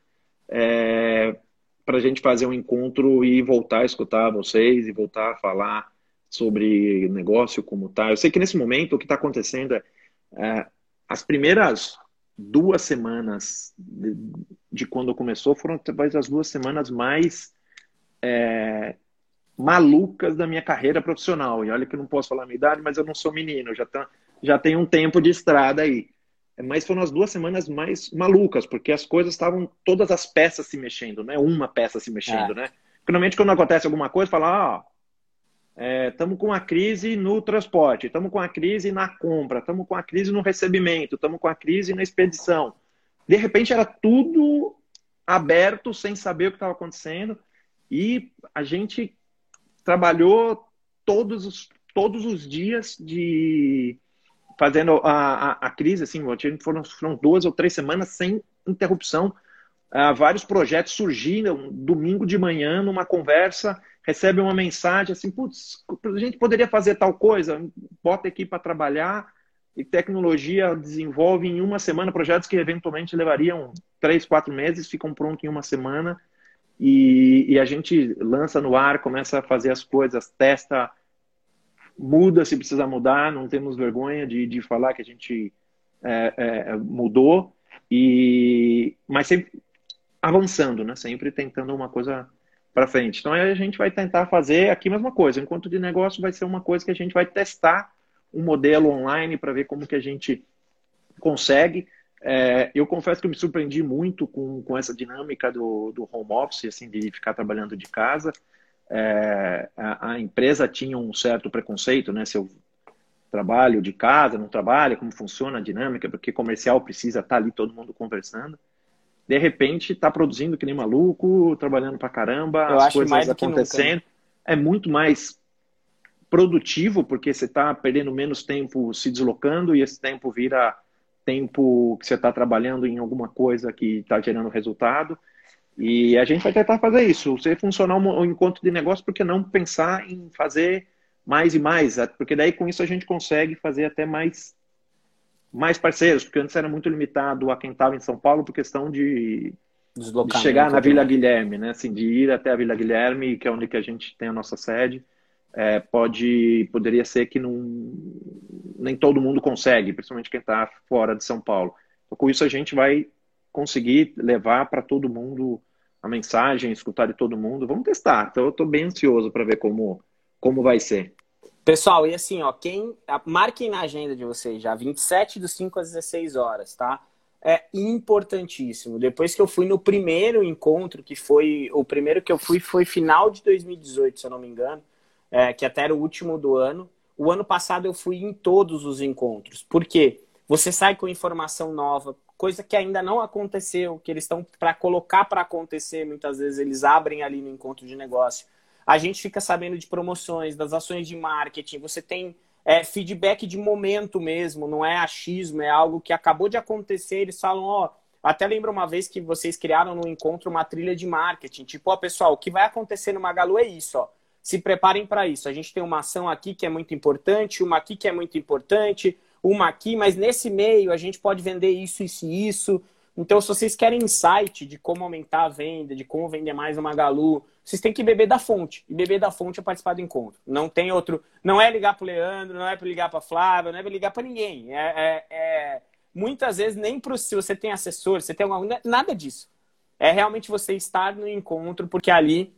É, para a gente fazer um encontro e voltar a escutar vocês e voltar a falar sobre negócio como tá. Eu sei que nesse momento o que está acontecendo é, é, as primeiras duas semanas de, de, quando começou foram talvez as duas semanas mais é, malucas da minha carreira profissional. E olha que eu não posso falar a minha idade, mas eu não sou menino, já, tá, já tenho um tempo de estrada aí. Mas foram as duas semanas mais malucas, porque as coisas estavam, todas as peças se mexendo, não é uma peça se mexendo, é. né? Normalmente quando acontece alguma coisa, fala, ah, estamos é, com a crise no transporte, estamos com a crise na compra, estamos com a crise no recebimento, estamos com a crise na expedição. De repente era tudo aberto, sem saber o que estava acontecendo, e a gente trabalhou todos os, todos os dias de fazendo a, a, a crise, assim, foram, foram duas ou três semanas sem interrupção. Uh, vários projetos surgiram domingo de manhã numa conversa, recebe uma mensagem assim, putz, a gente poderia fazer tal coisa, bota aqui para trabalhar. E tecnologia desenvolve em uma semana projetos que eventualmente levariam três, quatro meses, ficam prontos em uma semana. E, e, a gente lança no ar, começa a fazer as coisas, testa, muda se precisa mudar, não temos vergonha de, de falar que a gente é, é, mudou, e mas sempre avançando, né? sempre tentando uma coisa para frente. Então a gente vai tentar fazer aqui a mesma coisa. Enquanto de negócio vai ser uma coisa que a gente vai testar um modelo online para ver como que a gente consegue. É, eu confesso que eu me surpreendi muito com, com essa dinâmica do, do home office, assim, de ficar trabalhando de casa. É, a, a, empresa tinha um certo preconceito, né? Se eu trabalho de casa, não trabalho, como funciona a dinâmica, porque comercial precisa estar ali todo mundo conversando. De repente, está produzindo que nem maluco, trabalhando para caramba, eu as coisas acontecendo. É muito mais produtivo, porque você está perdendo menos tempo se deslocando e esse tempo vira tempo que você está trabalhando em alguma coisa que está gerando resultado. E a gente vai tentar fazer isso. Se funcionar um encontro de negócio, por que não pensar em fazer mais e mais? Porque daí com isso a gente consegue fazer até mais, mais parceiros, porque antes era muito limitado a quem estava em São Paulo por questão de, de chegar na Vila Guilherme, né? Assim, de ir até a Vila Guilherme, que é onde que a gente tem a nossa sede é, pode poderia ser que não, nem todo mundo consegue, principalmente quem está fora de São Paulo. Então, com isso a gente vai conseguir levar para todo mundo a mensagem, escutar de todo mundo. Vamos testar. Então eu estou bem ansioso para ver como, como vai ser. Pessoal, e assim, ó, quem marquem na agenda de vocês já 27 do 5 às 16 horas, tá? É importantíssimo. Depois que eu fui no primeiro encontro, que foi o primeiro que eu fui foi final de 2018, se eu não me engano é, que até era o último do ano. O ano passado eu fui em todos os encontros. Por quê? Você sai com informação nova, coisa que ainda não aconteceu, que eles estão para colocar para acontecer, muitas vezes eles abrem ali no encontro de negócio. A gente fica sabendo de promoções, das ações de marketing, você tem é, feedback de momento mesmo, não é achismo, é algo que acabou de acontecer, eles falam, ó, até lembro uma vez que vocês criaram no encontro uma trilha de marketing, tipo, ó, pessoal, o que vai acontecer no Magalu é isso, ó se preparem para isso. A gente tem uma ação aqui que é muito importante, uma aqui que é muito importante, uma aqui, mas nesse meio a gente pode vender isso, isso e isso. Então, se vocês querem insight de como aumentar a venda, de como vender mais no Magalu, vocês têm que beber da fonte. E beber da fonte é participar do encontro. Não tem outro. Não é ligar para o Leandro, não é para ligar para a Flávia, não é para ligar para ninguém. É, é, é, muitas vezes nem para se você tem assessor, você tem alguma nada disso. É realmente você estar no encontro, porque ali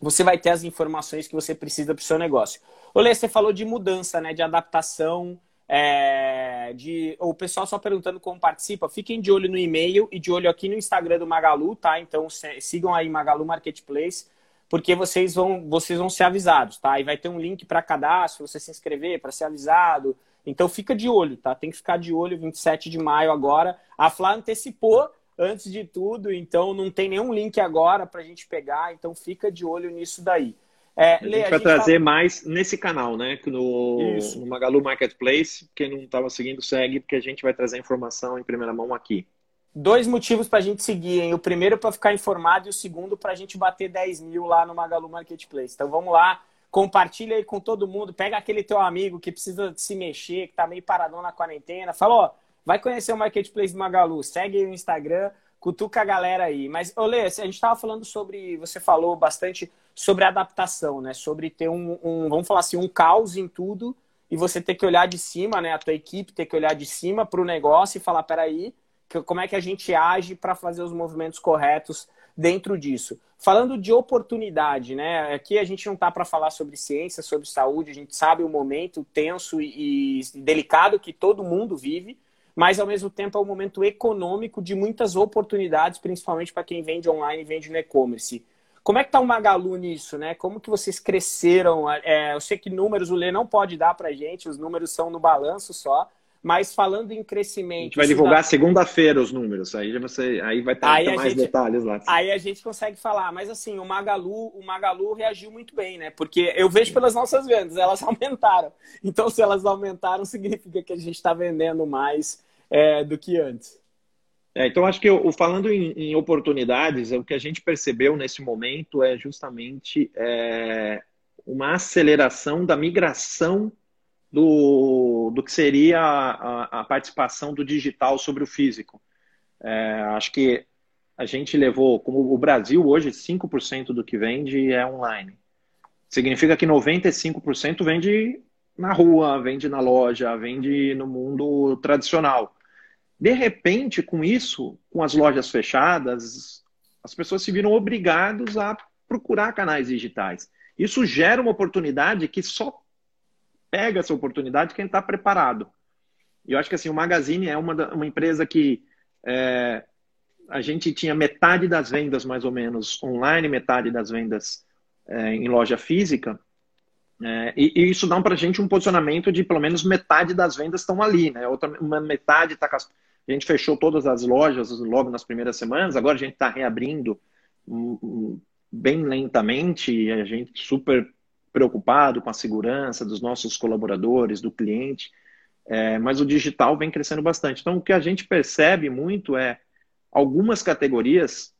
você vai ter as informações que você precisa para o seu negócio. Olê, você falou de mudança, né? De adaptação. É, de o pessoal só perguntando como participa, fiquem de olho no e-mail e de olho aqui no Instagram do Magalu, tá? Então sigam aí Magalu Marketplace, porque vocês vão vocês vão ser avisados, tá? E vai ter um link para cadastro, você se inscrever para ser avisado. Então fica de olho, tá? Tem que ficar de olho 27 de maio agora. A Flá antecipou antes de tudo, então não tem nenhum link agora para a gente pegar, então fica de olho nisso daí. É, a, Lê, gente a vai gente trazer tá... mais nesse canal, né? No, no Magalu Marketplace. Quem não estava seguindo, segue, porque a gente vai trazer informação em primeira mão aqui. Dois motivos para a gente seguir, hein? O primeiro para ficar informado e o segundo para a gente bater 10 mil lá no Magalu Marketplace. Então vamos lá, compartilha aí com todo mundo, pega aquele teu amigo que precisa se mexer, que está meio paradão na quarentena, fala, ó, vai conhecer o Marketplace do Magalu, segue aí o Instagram, cutuca a galera aí. Mas, Olê, a gente estava falando sobre, você falou bastante sobre adaptação, né? Sobre ter um, um, vamos falar assim, um caos em tudo e você ter que olhar de cima, né? A tua equipe ter que olhar de cima para o negócio e falar, peraí, como é que a gente age para fazer os movimentos corretos dentro disso. Falando de oportunidade, né? Aqui a gente não está para falar sobre ciência, sobre saúde, a gente sabe o momento tenso e, e delicado que todo mundo vive, mas ao mesmo tempo é um momento econômico de muitas oportunidades, principalmente para quem vende online e vende no e-commerce. Como é que está o Magalu nisso, né? Como que vocês cresceram? É, eu sei que números o Lê não pode dar para gente, os números são no balanço só, mas falando em crescimento. A gente vai divulgar dá... segunda-feira os números, aí você aí vai ter, aí mais gente, detalhes lá. Aí a gente consegue falar, mas assim, o Magalu, o Magalu reagiu muito bem, né? Porque eu vejo pelas nossas vendas, elas aumentaram. Então, se elas aumentaram, significa que a gente está vendendo mais é, do que antes. É, então, acho que eu, falando em, em, oportunidades, o que a gente percebeu nesse momento é justamente é, uma aceleração da migração do, do que seria a, a, participação do digital sobre o físico. É, acho que a gente levou, como o Brasil hoje, 5% do que vende é online. Significa que 95% vende na rua, vende na loja, vende no mundo tradicional. De repente, com isso, com as lojas fechadas, as pessoas se viram obrigadas a procurar canais digitais. Isso gera uma oportunidade que só pega essa oportunidade quem está preparado. E eu acho que assim, o Magazine é uma, uma empresa que é, a gente tinha metade das vendas, mais ou menos, online, metade das vendas é, em loja física. É, e, e, isso dá para a gente um posicionamento de pelo menos metade das vendas estão ali, né? Outra uma metade está a gente fechou todas as lojas logo nas primeiras semanas, agora a gente está reabrindo bem lentamente, a gente super preocupado com a segurança dos nossos colaboradores, do cliente, é, mas o digital vem crescendo bastante. Então, o que a gente percebe muito é algumas categorias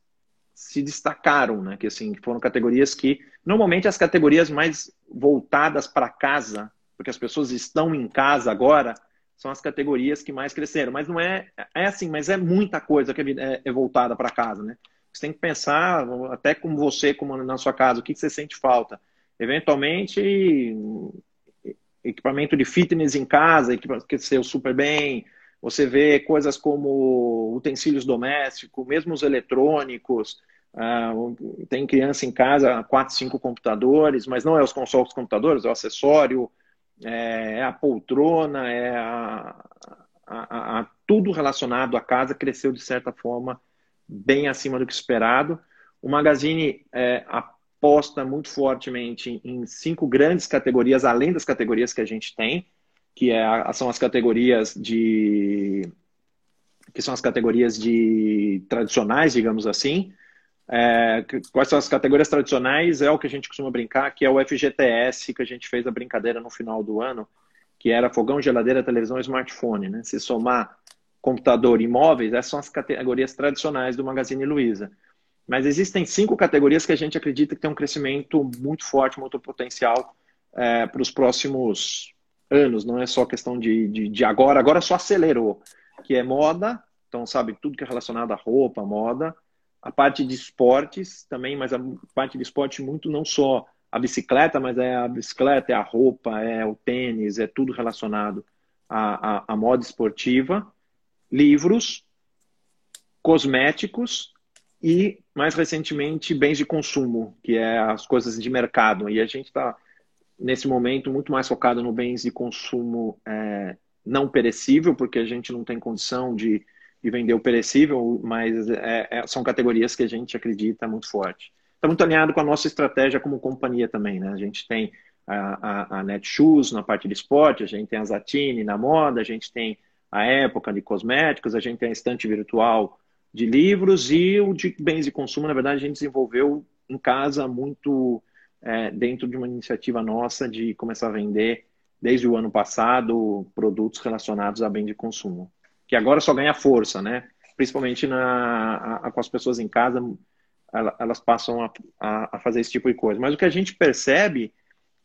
se destacaram, né? Que assim foram categorias que normalmente as categorias mais voltadas para casa, porque as pessoas estão em casa agora, são as categorias que mais cresceram. Mas não é, é assim, mas é muita coisa que é, é voltada para casa, né? Você tem que pensar, até como você, como na sua casa, o que você sente falta. Eventualmente, equipamento de fitness em casa, que cresceu super bem. Você vê coisas como utensílios domésticos, mesmo os eletrônicos. Uh, tem criança em casa, quatro, cinco computadores, mas não é os consoles computadores, é o acessório, é, é a poltrona, é a, a, a, tudo relacionado à casa cresceu de certa forma bem acima do que esperado. O Magazine é, aposta muito fortemente em cinco grandes categorias, além das categorias que a gente tem, que é, são as categorias de que são as categorias de tradicionais, digamos assim, é, quais são as categorias tradicionais? É o que a gente costuma brincar, que é o FGTS, que a gente fez a brincadeira no final do ano, que era fogão, geladeira, televisão e smartphone. Né? Se somar computador e imóveis, essas são as categorias tradicionais do Magazine Luiza. Mas existem cinco categorias que a gente acredita que tem um crescimento muito forte, muito potencial é, para os próximos anos, não é só questão de, de, de, agora, agora só acelerou, que é moda, então sabe, tudo que é relacionado à roupa, moda, a parte de esportes também, mas a parte de esporte muito não só a bicicleta, mas é a bicicleta, é a roupa, é o tênis, é tudo relacionado à, à, à moda esportiva, livros, cosméticos e, mais recentemente, bens de consumo, que é as coisas de mercado. E a gente está, nesse momento, muito mais focado no bens de consumo é, não perecível, porque a gente não tem condição de, de vender o perecível, mas é, é, são categorias que a gente acredita muito forte. Está muito alinhado com a nossa estratégia como companhia também. Né? A gente tem a, a, a Netshoes na parte de esporte, a gente tem a Zatini na moda, a gente tem a época de cosméticos, a gente tem a estante virtual de livros e o de bens de consumo, na verdade, a gente desenvolveu em casa muito é, dentro de uma iniciativa nossa de começar a vender desde o ano passado produtos relacionados a bem de consumo, que agora só ganha força, né? Principalmente na, a, com as pessoas em casa, elas passam a, a, a, fazer esse tipo de coisa. Mas o que a gente percebe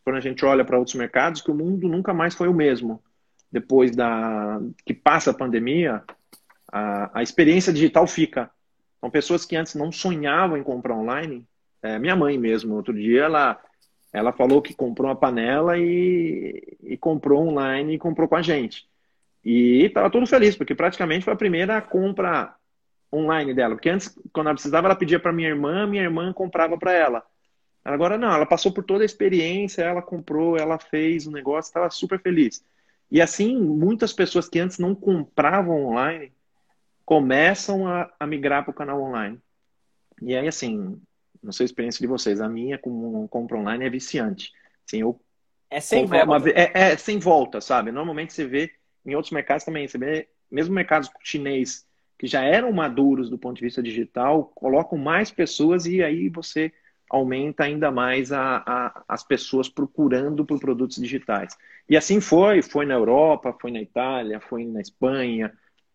quando a gente olha para outros mercados, que o mundo nunca mais foi o mesmo depois da que passa a pandemia a, a experiência digital fica. São pessoas que antes não sonhavam em comprar online. É, minha mãe mesmo, outro dia, ela, ela falou que comprou uma panela e, e comprou online e comprou com a gente. E estava todo feliz, porque praticamente foi a primeira compra online dela. Porque antes, quando ela precisava, ela pedia para minha irmã, minha irmã comprava para ela. Agora não, ela passou por toda a experiência, ela comprou, ela fez o negócio, estava super feliz. E assim, muitas pessoas que antes não compravam online começam a, a migrar para o canal online. E aí, assim, não sei a experiência de vocês, a minha com compra online é viciante. Assim, eu é sem volta. Uma, é, é, sem volta, sabe? Normalmente você vê em outros mercados também, você vê, mesmo mercados chinês que já eram maduros do ponto de vista digital, colocam mais pessoas e aí você aumenta ainda mais a, a, as pessoas procurando por produtos digitais. E assim foi, foi na Europa, foi na Itália, foi na Espanha,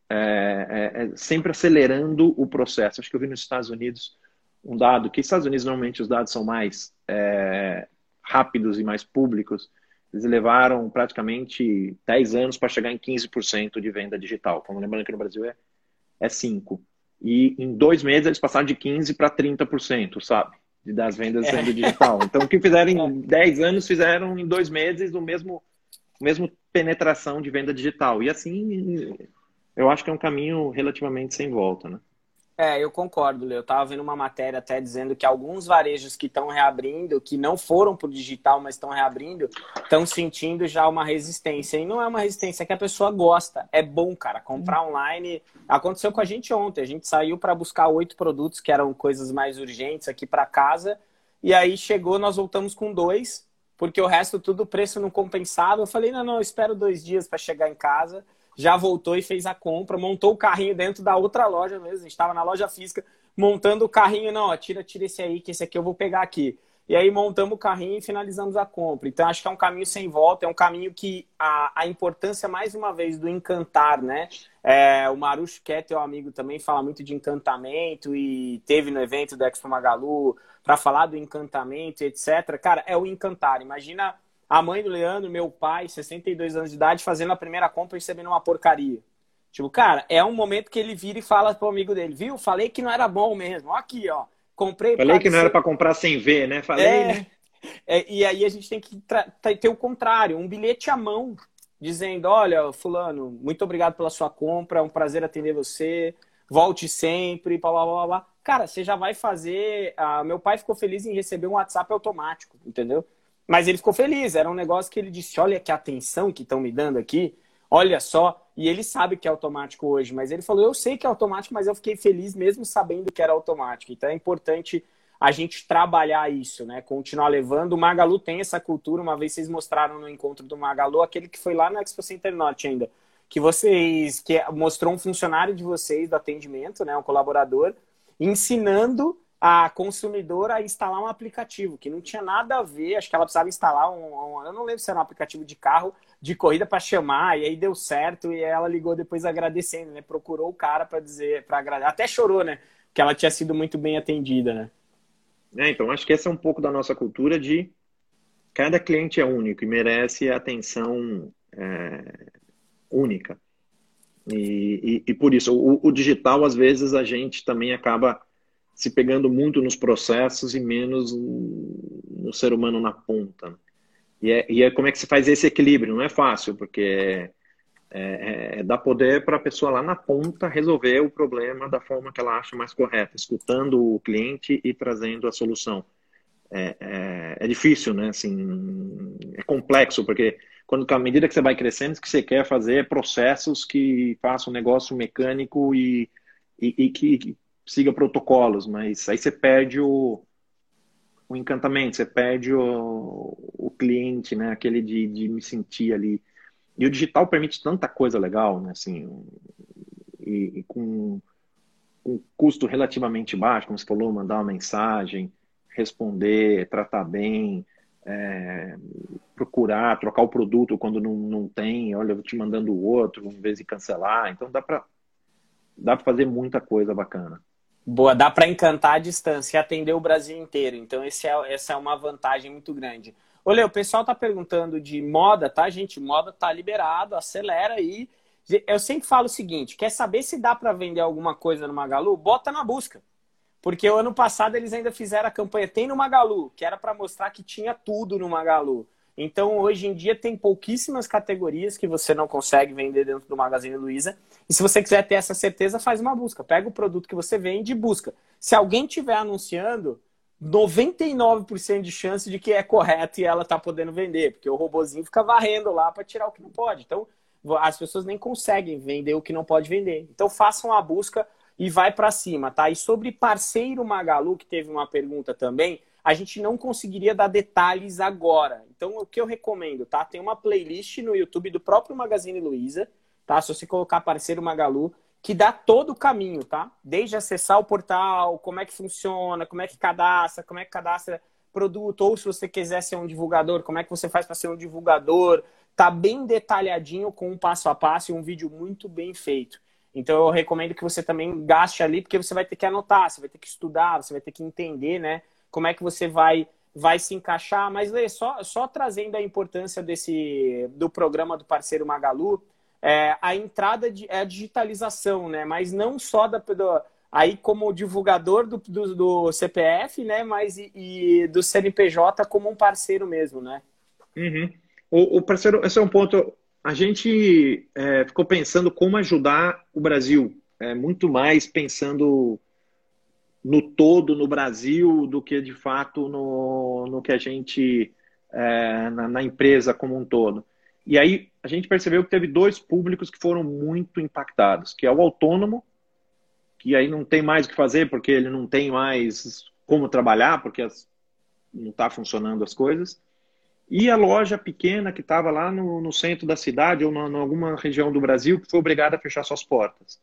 é, é, é, sempre acelerando o processo. Acho que eu vi nos Estados Unidos um dado, que nos Estados Unidos normalmente os dados são mais é, rápidos e mais públicos, eles levaram praticamente 10 anos para chegar em 15% de venda digital. Como lembrando que no Brasil é, é 5%. E em dois meses eles passaram de 15% para 30%, sabe? Das vendas é. venda digital. Então, o que fizeram em 10 anos, fizeram em dois meses o mesmo, mesmo penetração de venda digital. E assim, eu acho que é um caminho relativamente sem volta, né? É, eu concordo, Leo. Eu estava vendo uma matéria até dizendo que alguns varejos que estão reabrindo, que não foram para o digital, mas estão reabrindo, estão sentindo já uma resistência. E não é uma resistência é que a pessoa gosta. É bom, cara. Comprar online. Aconteceu com a gente ontem. A gente saiu para buscar oito produtos que eram coisas mais urgentes aqui para casa. E aí chegou, nós voltamos com dois, porque o resto tudo o preço não compensava. Eu falei, não, não, eu espero dois dias para chegar em casa já voltou e fez a compra, montou o carrinho dentro da outra loja mesmo. A gente estava na loja física montando o carrinho, não, ó, tira, tira esse aí, que esse aqui eu vou pegar aqui. E aí montamos o carrinho e finalizamos a compra. Então acho que é um caminho sem volta, é um caminho que a, a importância, mais uma vez, do encantar, né? É, o Marucho que é teu amigo, também fala muito de encantamento e teve no evento do Expo Magalu para falar do encantamento, etc. Cara, é o encantar. Imagina a mãe do Leandro, meu pai, 62 anos de idade, fazendo a primeira compra e recebendo uma porcaria. Tipo, cara, é um momento que ele vira e fala pro amigo dele, viu? Falei que não era bom mesmo. Aqui, ó. Comprei. Falei que não era para comprar sem ver, né? Falei, é, né? É, e aí a gente tem que ter o contrário, um bilhete à mão, dizendo: olha, fulano, muito obrigado pela sua compra, é um prazer atender você, volte sempre, blá blá blá blá. Cara, você já vai fazer. Ah, meu pai ficou feliz em receber um WhatsApp automático, entendeu? Mas ele ficou feliz, era um negócio que ele disse: olha que atenção que estão me dando aqui, olha só. E ele sabe que é automático hoje, mas ele falou: eu sei que é automático, mas eu fiquei feliz mesmo sabendo que era automático. Então é importante a gente trabalhar isso, né? Continuar levando. O Magalu tem essa cultura, uma vez vocês mostraram no encontro do Magalu, aquele que foi lá no Expo Center Norte ainda, que vocês, que mostrou um funcionário de vocês do atendimento, né? Um colaborador, ensinando a consumidora a instalar um aplicativo que não tinha nada a ver, acho que ela precisava instalar um, um eu não lembro se era um aplicativo de carro de corrida para chamar e aí deu certo e ela ligou depois agradecendo, né? Procurou o cara para dizer, para agradecer, até chorou, né? Que ela tinha sido muito bem atendida, né? É, então acho que essa é um pouco da nossa cultura de cada cliente é único e merece atenção é, única. E, e, e, por isso, o, o, digital, às vezes, a gente também acaba se pegando muito nos processos e menos no ser humano na ponta. E é, e é como é que se faz esse equilíbrio? Não é fácil, porque é, é, é dar poder para a pessoa lá na ponta resolver o problema da forma que ela acha mais correta, escutando o cliente e trazendo a solução. É, é, é difícil, né? Assim, é complexo, porque quando à medida que você vai crescendo, o que você quer fazer é processos que façam um negócio mecânico e, e, e que, siga protocolos, mas aí você perde o, o encantamento, você perde o, o cliente, né? Aquele de, de me sentir ali. E o digital permite tanta coisa legal, né? Assim, e, e com um custo relativamente baixo, como você falou, mandar uma mensagem, responder, tratar bem, é, procurar, trocar o produto quando não, não tem, olha, eu vou te mandando o outro, em vez de cancelar. Então dá para dá fazer muita coisa bacana. Boa, dá para encantar a distância e atender o Brasil inteiro. Então é, essa é uma vantagem muito grande. Olha, o pessoal tá perguntando de moda, tá, gente? Moda tá liberado, acelera aí. Eu sempre falo o seguinte: quer saber se dá para vender alguma coisa no Magalu? Bota na busca. Porque o ano passado eles ainda fizeram a campanha Tem no Magalu, que era para mostrar que tinha tudo no Magalu. Então, hoje em dia, tem pouquíssimas categorias que você não consegue vender dentro do Magazine Luiza. E se você quiser ter essa certeza, faz uma busca. Pega o produto que você vende e busca. Se alguém estiver anunciando, 99% de chance de que é correto e ela está podendo vender, porque o robozinho fica varrendo lá para tirar o que não pode. Então, as pessoas nem conseguem vender o que não pode vender. Então, façam a busca e vai para cima, tá? E sobre parceiro Magalu, que teve uma pergunta também, a gente não conseguiria dar detalhes agora. Então, o que eu recomendo, tá? Tem uma playlist no YouTube do próprio Magazine Luiza, tá? Se você colocar parceiro Magalu, que dá todo o caminho, tá? Desde acessar o portal, como é que funciona, como é que cadastra, como é que cadastra produto, ou se você quiser ser um divulgador, como é que você faz para ser um divulgador. Tá bem detalhadinho com um passo a passo e um vídeo muito bem feito. Então eu recomendo que você também gaste ali, porque você vai ter que anotar, você vai ter que estudar, você vai ter que entender, né? Como é que você vai vai se encaixar. Mas Lê, só, só trazendo a importância desse do programa do parceiro Magalu, é, a entrada de, é a digitalização, né? Mas não só da, do, aí como divulgador do, do, do, CPF, né? Mas e, e, do CNPJ como um parceiro mesmo, né? Uhum. O, o parceiro, esse é um ponto a gente é, ficou pensando como ajudar o Brasil, é, muito mais pensando no todo no Brasil do que de fato no, no que a gente é, na, na, empresa como um todo. E aí a gente percebeu que teve dois públicos que foram muito impactados, que é o autônomo, que aí não tem mais o que fazer porque ele não tem mais como trabalhar, porque as, não está funcionando as coisas, e a loja pequena que estava lá no, no, centro da cidade ou em alguma região do Brasil que foi obrigada a fechar suas portas.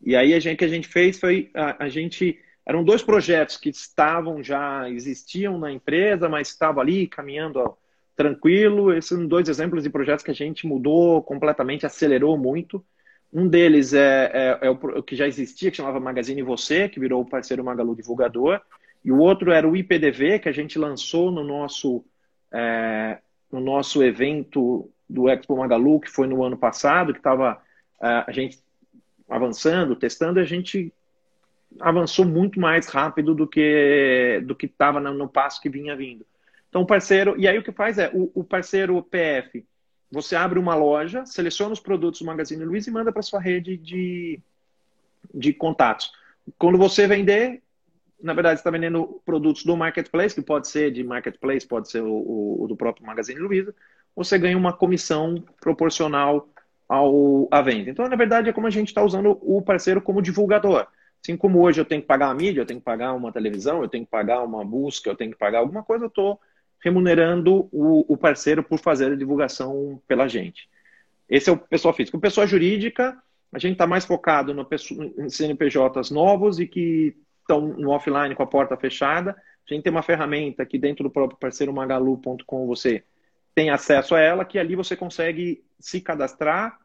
E aí a gente, o que a gente fez foi a, a, gente eram dois projetos que estavam já existiam na empresa, mas estavam ali caminhando ó, tranquilo. Esses são dois exemplos de projetos que a gente mudou completamente, acelerou muito. Um deles é, é, é o, que já existia, que chamava Magazine Você, que virou o parceiro Magalu Divulgador. E o outro era o IPDV, que a gente lançou no nosso é, no nosso evento do Expo Magalu, que foi no ano passado, que estava é, a gente avançando, testando, a gente avançou muito mais rápido do que do que estava no, passo que vinha vindo. Então, o parceiro, e aí o que faz é, o, o parceiro PF, você abre uma loja, seleciona os produtos do Magazine Luiza e manda para sua rede de, de contatos. Quando você vender, na verdade, está vendendo produtos do marketplace, que pode ser de marketplace, pode ser o, o do próprio Magazine Luiza, você ganha uma comissão proporcional ao, à venda. Então, na verdade, é como a gente está usando o parceiro como divulgador. Assim como hoje eu tenho que pagar a mídia, eu tenho que pagar uma televisão, eu tenho que pagar uma busca, eu tenho que pagar alguma coisa, eu estou remunerando o, o, parceiro por fazer a divulgação pela gente. Esse é o pessoal físico. O pessoal jurídica, a gente está mais focado no, em CNPJs novos e que estão no offline com a porta fechada. A gente tem uma ferramenta que dentro do próprio parceiro magalu.com você tem acesso a ela, que ali você consegue se cadastrar,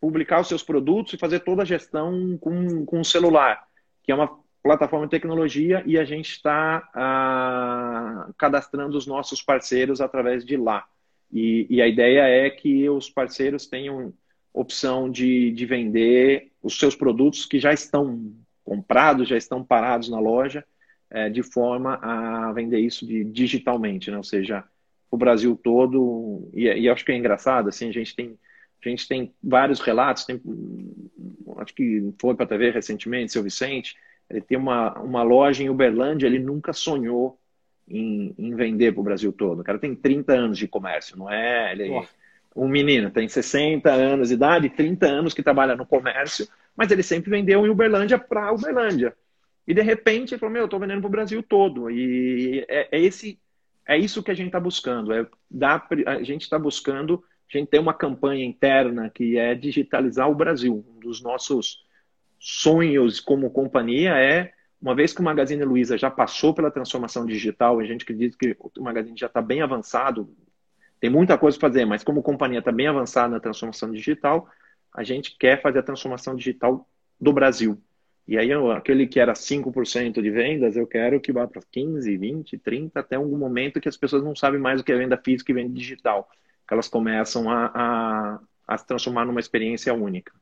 publicar os seus produtos e fazer toda a gestão com, com o celular, que é uma plataforma de tecnologia e a gente está ah, cadastrando os nossos parceiros através de lá. E, e, a ideia é que os parceiros tenham opção de, de vender os seus produtos que já estão comprados, já estão parados na loja, é, de forma a vender isso de, digitalmente, né? ou seja, o Brasil todo. E, e acho que é engraçado, assim, a gente tem, a gente tem vários relatos, tem, acho que foi para a TV recentemente, seu Vicente, ele tem uma, uma loja em Uberlândia, ele nunca sonhou em, em vender para o Brasil todo. O cara tem 30 anos de comércio, não é? Ele, é um menino tem 60 anos de idade, 30 anos que trabalha no comércio, mas ele sempre vendeu em Uberlândia para Uberlândia. E de repente ele falou: Meu, eu estou vendendo para o Brasil todo. E é, é, esse, é isso que a gente está buscando. É dar, a gente está buscando, a gente tem uma campanha interna que é digitalizar o Brasil. Um dos nossos sonhos como companhia é, uma vez que o Magazine Luiza já passou pela transformação digital, a gente acredita que o Magazine já está bem avançado, tem muita coisa para fazer, mas como companhia está bem avançada na transformação digital, a gente quer fazer a transformação digital do Brasil. E aí, aquele que era 5% de vendas, eu quero que vá para 15, 20, 30, até algum momento que as pessoas não sabem mais o que é venda física e venda digital. Que elas começam a, a, a se transformar numa experiência única.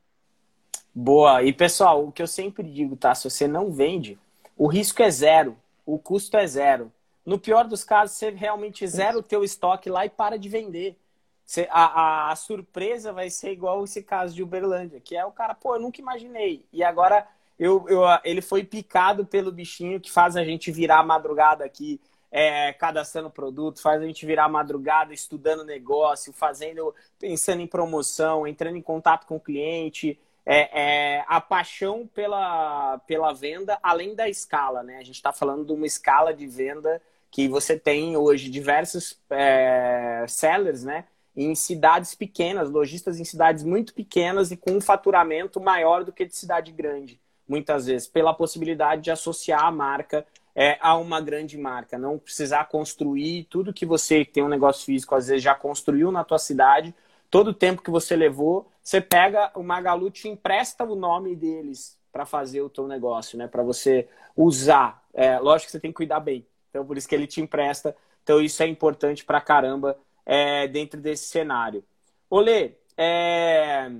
Boa. E pessoal, o que eu sempre digo, tá? Se você não vende, o risco é zero, o custo é zero. No pior dos casos, você realmente zera o teu estoque lá e para de vender. Você, a, a, a, surpresa vai ser igual esse caso de Uberlândia, que é o cara, pô, eu nunca imaginei. E agora eu, eu, ele foi picado pelo bichinho que faz a gente virar a madrugada aqui, é, cadastrando produto, faz a gente virar madrugada estudando negócio, fazendo, pensando em promoção, entrando em contato com o cliente, é, é, a paixão pela, pela venda além da escala, né? A gente está falando de uma escala de venda que você tem hoje diversos é, sellers, né? Em cidades pequenas, lojistas em cidades muito pequenas e com um faturamento maior do que de cidade grande, muitas vezes, pela possibilidade de associar a marca é, a uma grande marca, não precisar construir tudo que você tem um negócio físico, às vezes já construiu na tua cidade, todo o tempo que você levou, você pega o Magalu te empresta o nome deles para fazer o teu negócio, né? Para você usar. É, lógico que você tem que cuidar bem. Então por isso que ele te empresta. Então isso é importante para caramba é, dentro desse cenário. Olê, é...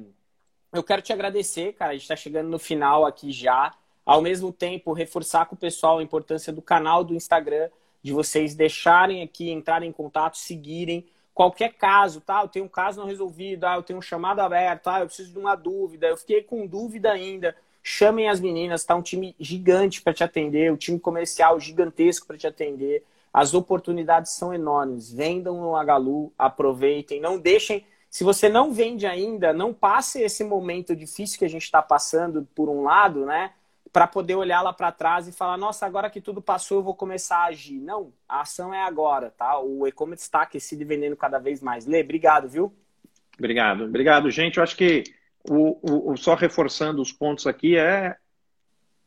eu quero te agradecer, cara. A gente está chegando no final aqui já. Ao mesmo tempo, reforçar com o pessoal a importância do canal do Instagram, de vocês deixarem aqui, entrarem em contato, seguirem qualquer caso, tá? Eu tenho um caso não resolvido, ah, eu tenho um chamado aberto, ah, eu preciso de uma dúvida, eu fiquei com dúvida ainda. Chamem as meninas, tá um time gigante para te atender, o um time comercial gigantesco para te atender. As oportunidades são enormes. Vendam no Agalu, aproveitem, não deixem. Se você não vende ainda, não passe esse momento difícil que a gente está passando por um lado, né? Para poder olhar lá para trás e falar, nossa, agora que tudo passou, eu vou começar a agir. Não, a ação é agora, tá? O e-commerce está aquecido e vendendo cada vez mais. Lê, obrigado, viu? Obrigado, obrigado, gente. Eu acho que o, o, só reforçando os pontos aqui é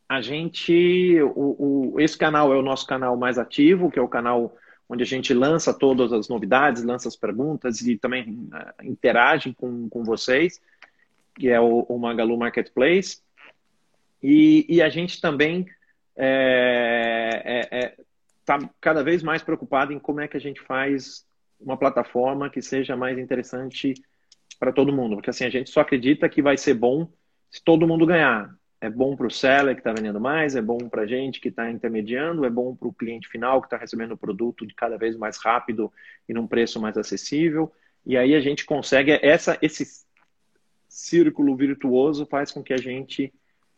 a gente, o, o, esse canal é o nosso canal mais ativo, que é o canal onde a gente lança todas as novidades, lança as perguntas e também uh, interage com, com vocês, que é o, o Magalu Marketplace. E, e a gente também está é, é, é, tá cada vez mais preocupado em como é que a gente faz uma plataforma que seja mais interessante para todo mundo. Porque assim, a gente só acredita que vai ser bom se todo mundo ganhar. É bom para o seller que está vendendo mais, é bom para a gente que está intermediando, é bom para o cliente final que está recebendo o produto de cada vez mais rápido e num preço mais acessível. E aí a gente consegue, essa, esse círculo virtuoso faz com que a gente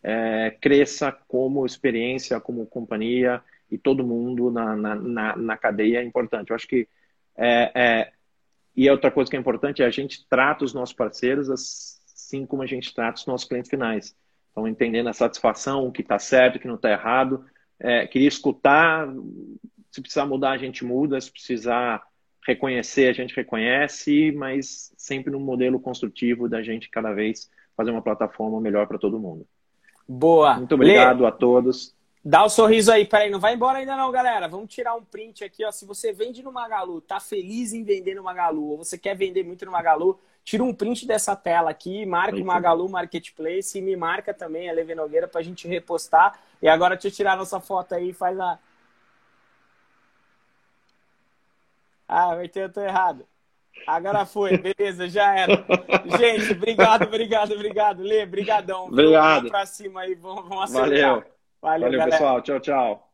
é, cresça como experiência, como companhia e todo mundo na, na, na, na cadeia é importante. Eu acho que é, é, e outra coisa que é importante é a gente trata os nossos parceiros assim como a gente trata os nossos clientes finais. Então, entendendo a satisfação, o que está certo, o que não está errado. É, queria escutar, se precisar mudar, a gente muda, se precisar reconhecer, a gente reconhece, mas sempre num modelo construtivo da gente cada vez fazer uma plataforma melhor para todo mundo. Boa. Muito obrigado Lê, a todos. Dá o um sorriso aí, peraí, não vai embora ainda não, galera. Vamos tirar um print aqui, ó. Se você vende no Magalu, tá feliz em vender no Magalu, ou você quer vender muito no Magalu, tira um print dessa tela aqui, marca o Magalu Marketplace e me marca também a Leve Nogueira pra gente repostar. E agora deixa eu tirar nossa foto aí e faz a. Ah, eu tô errado. Agora foi, beleza, já era. Gente, obrigado, obrigado, obrigado. Lê, brigadão. Obrigado. Vamos pra cima aí, vamos, vamos acelerar. Valeu. Valeu, Valeu pessoal. Tchau, tchau.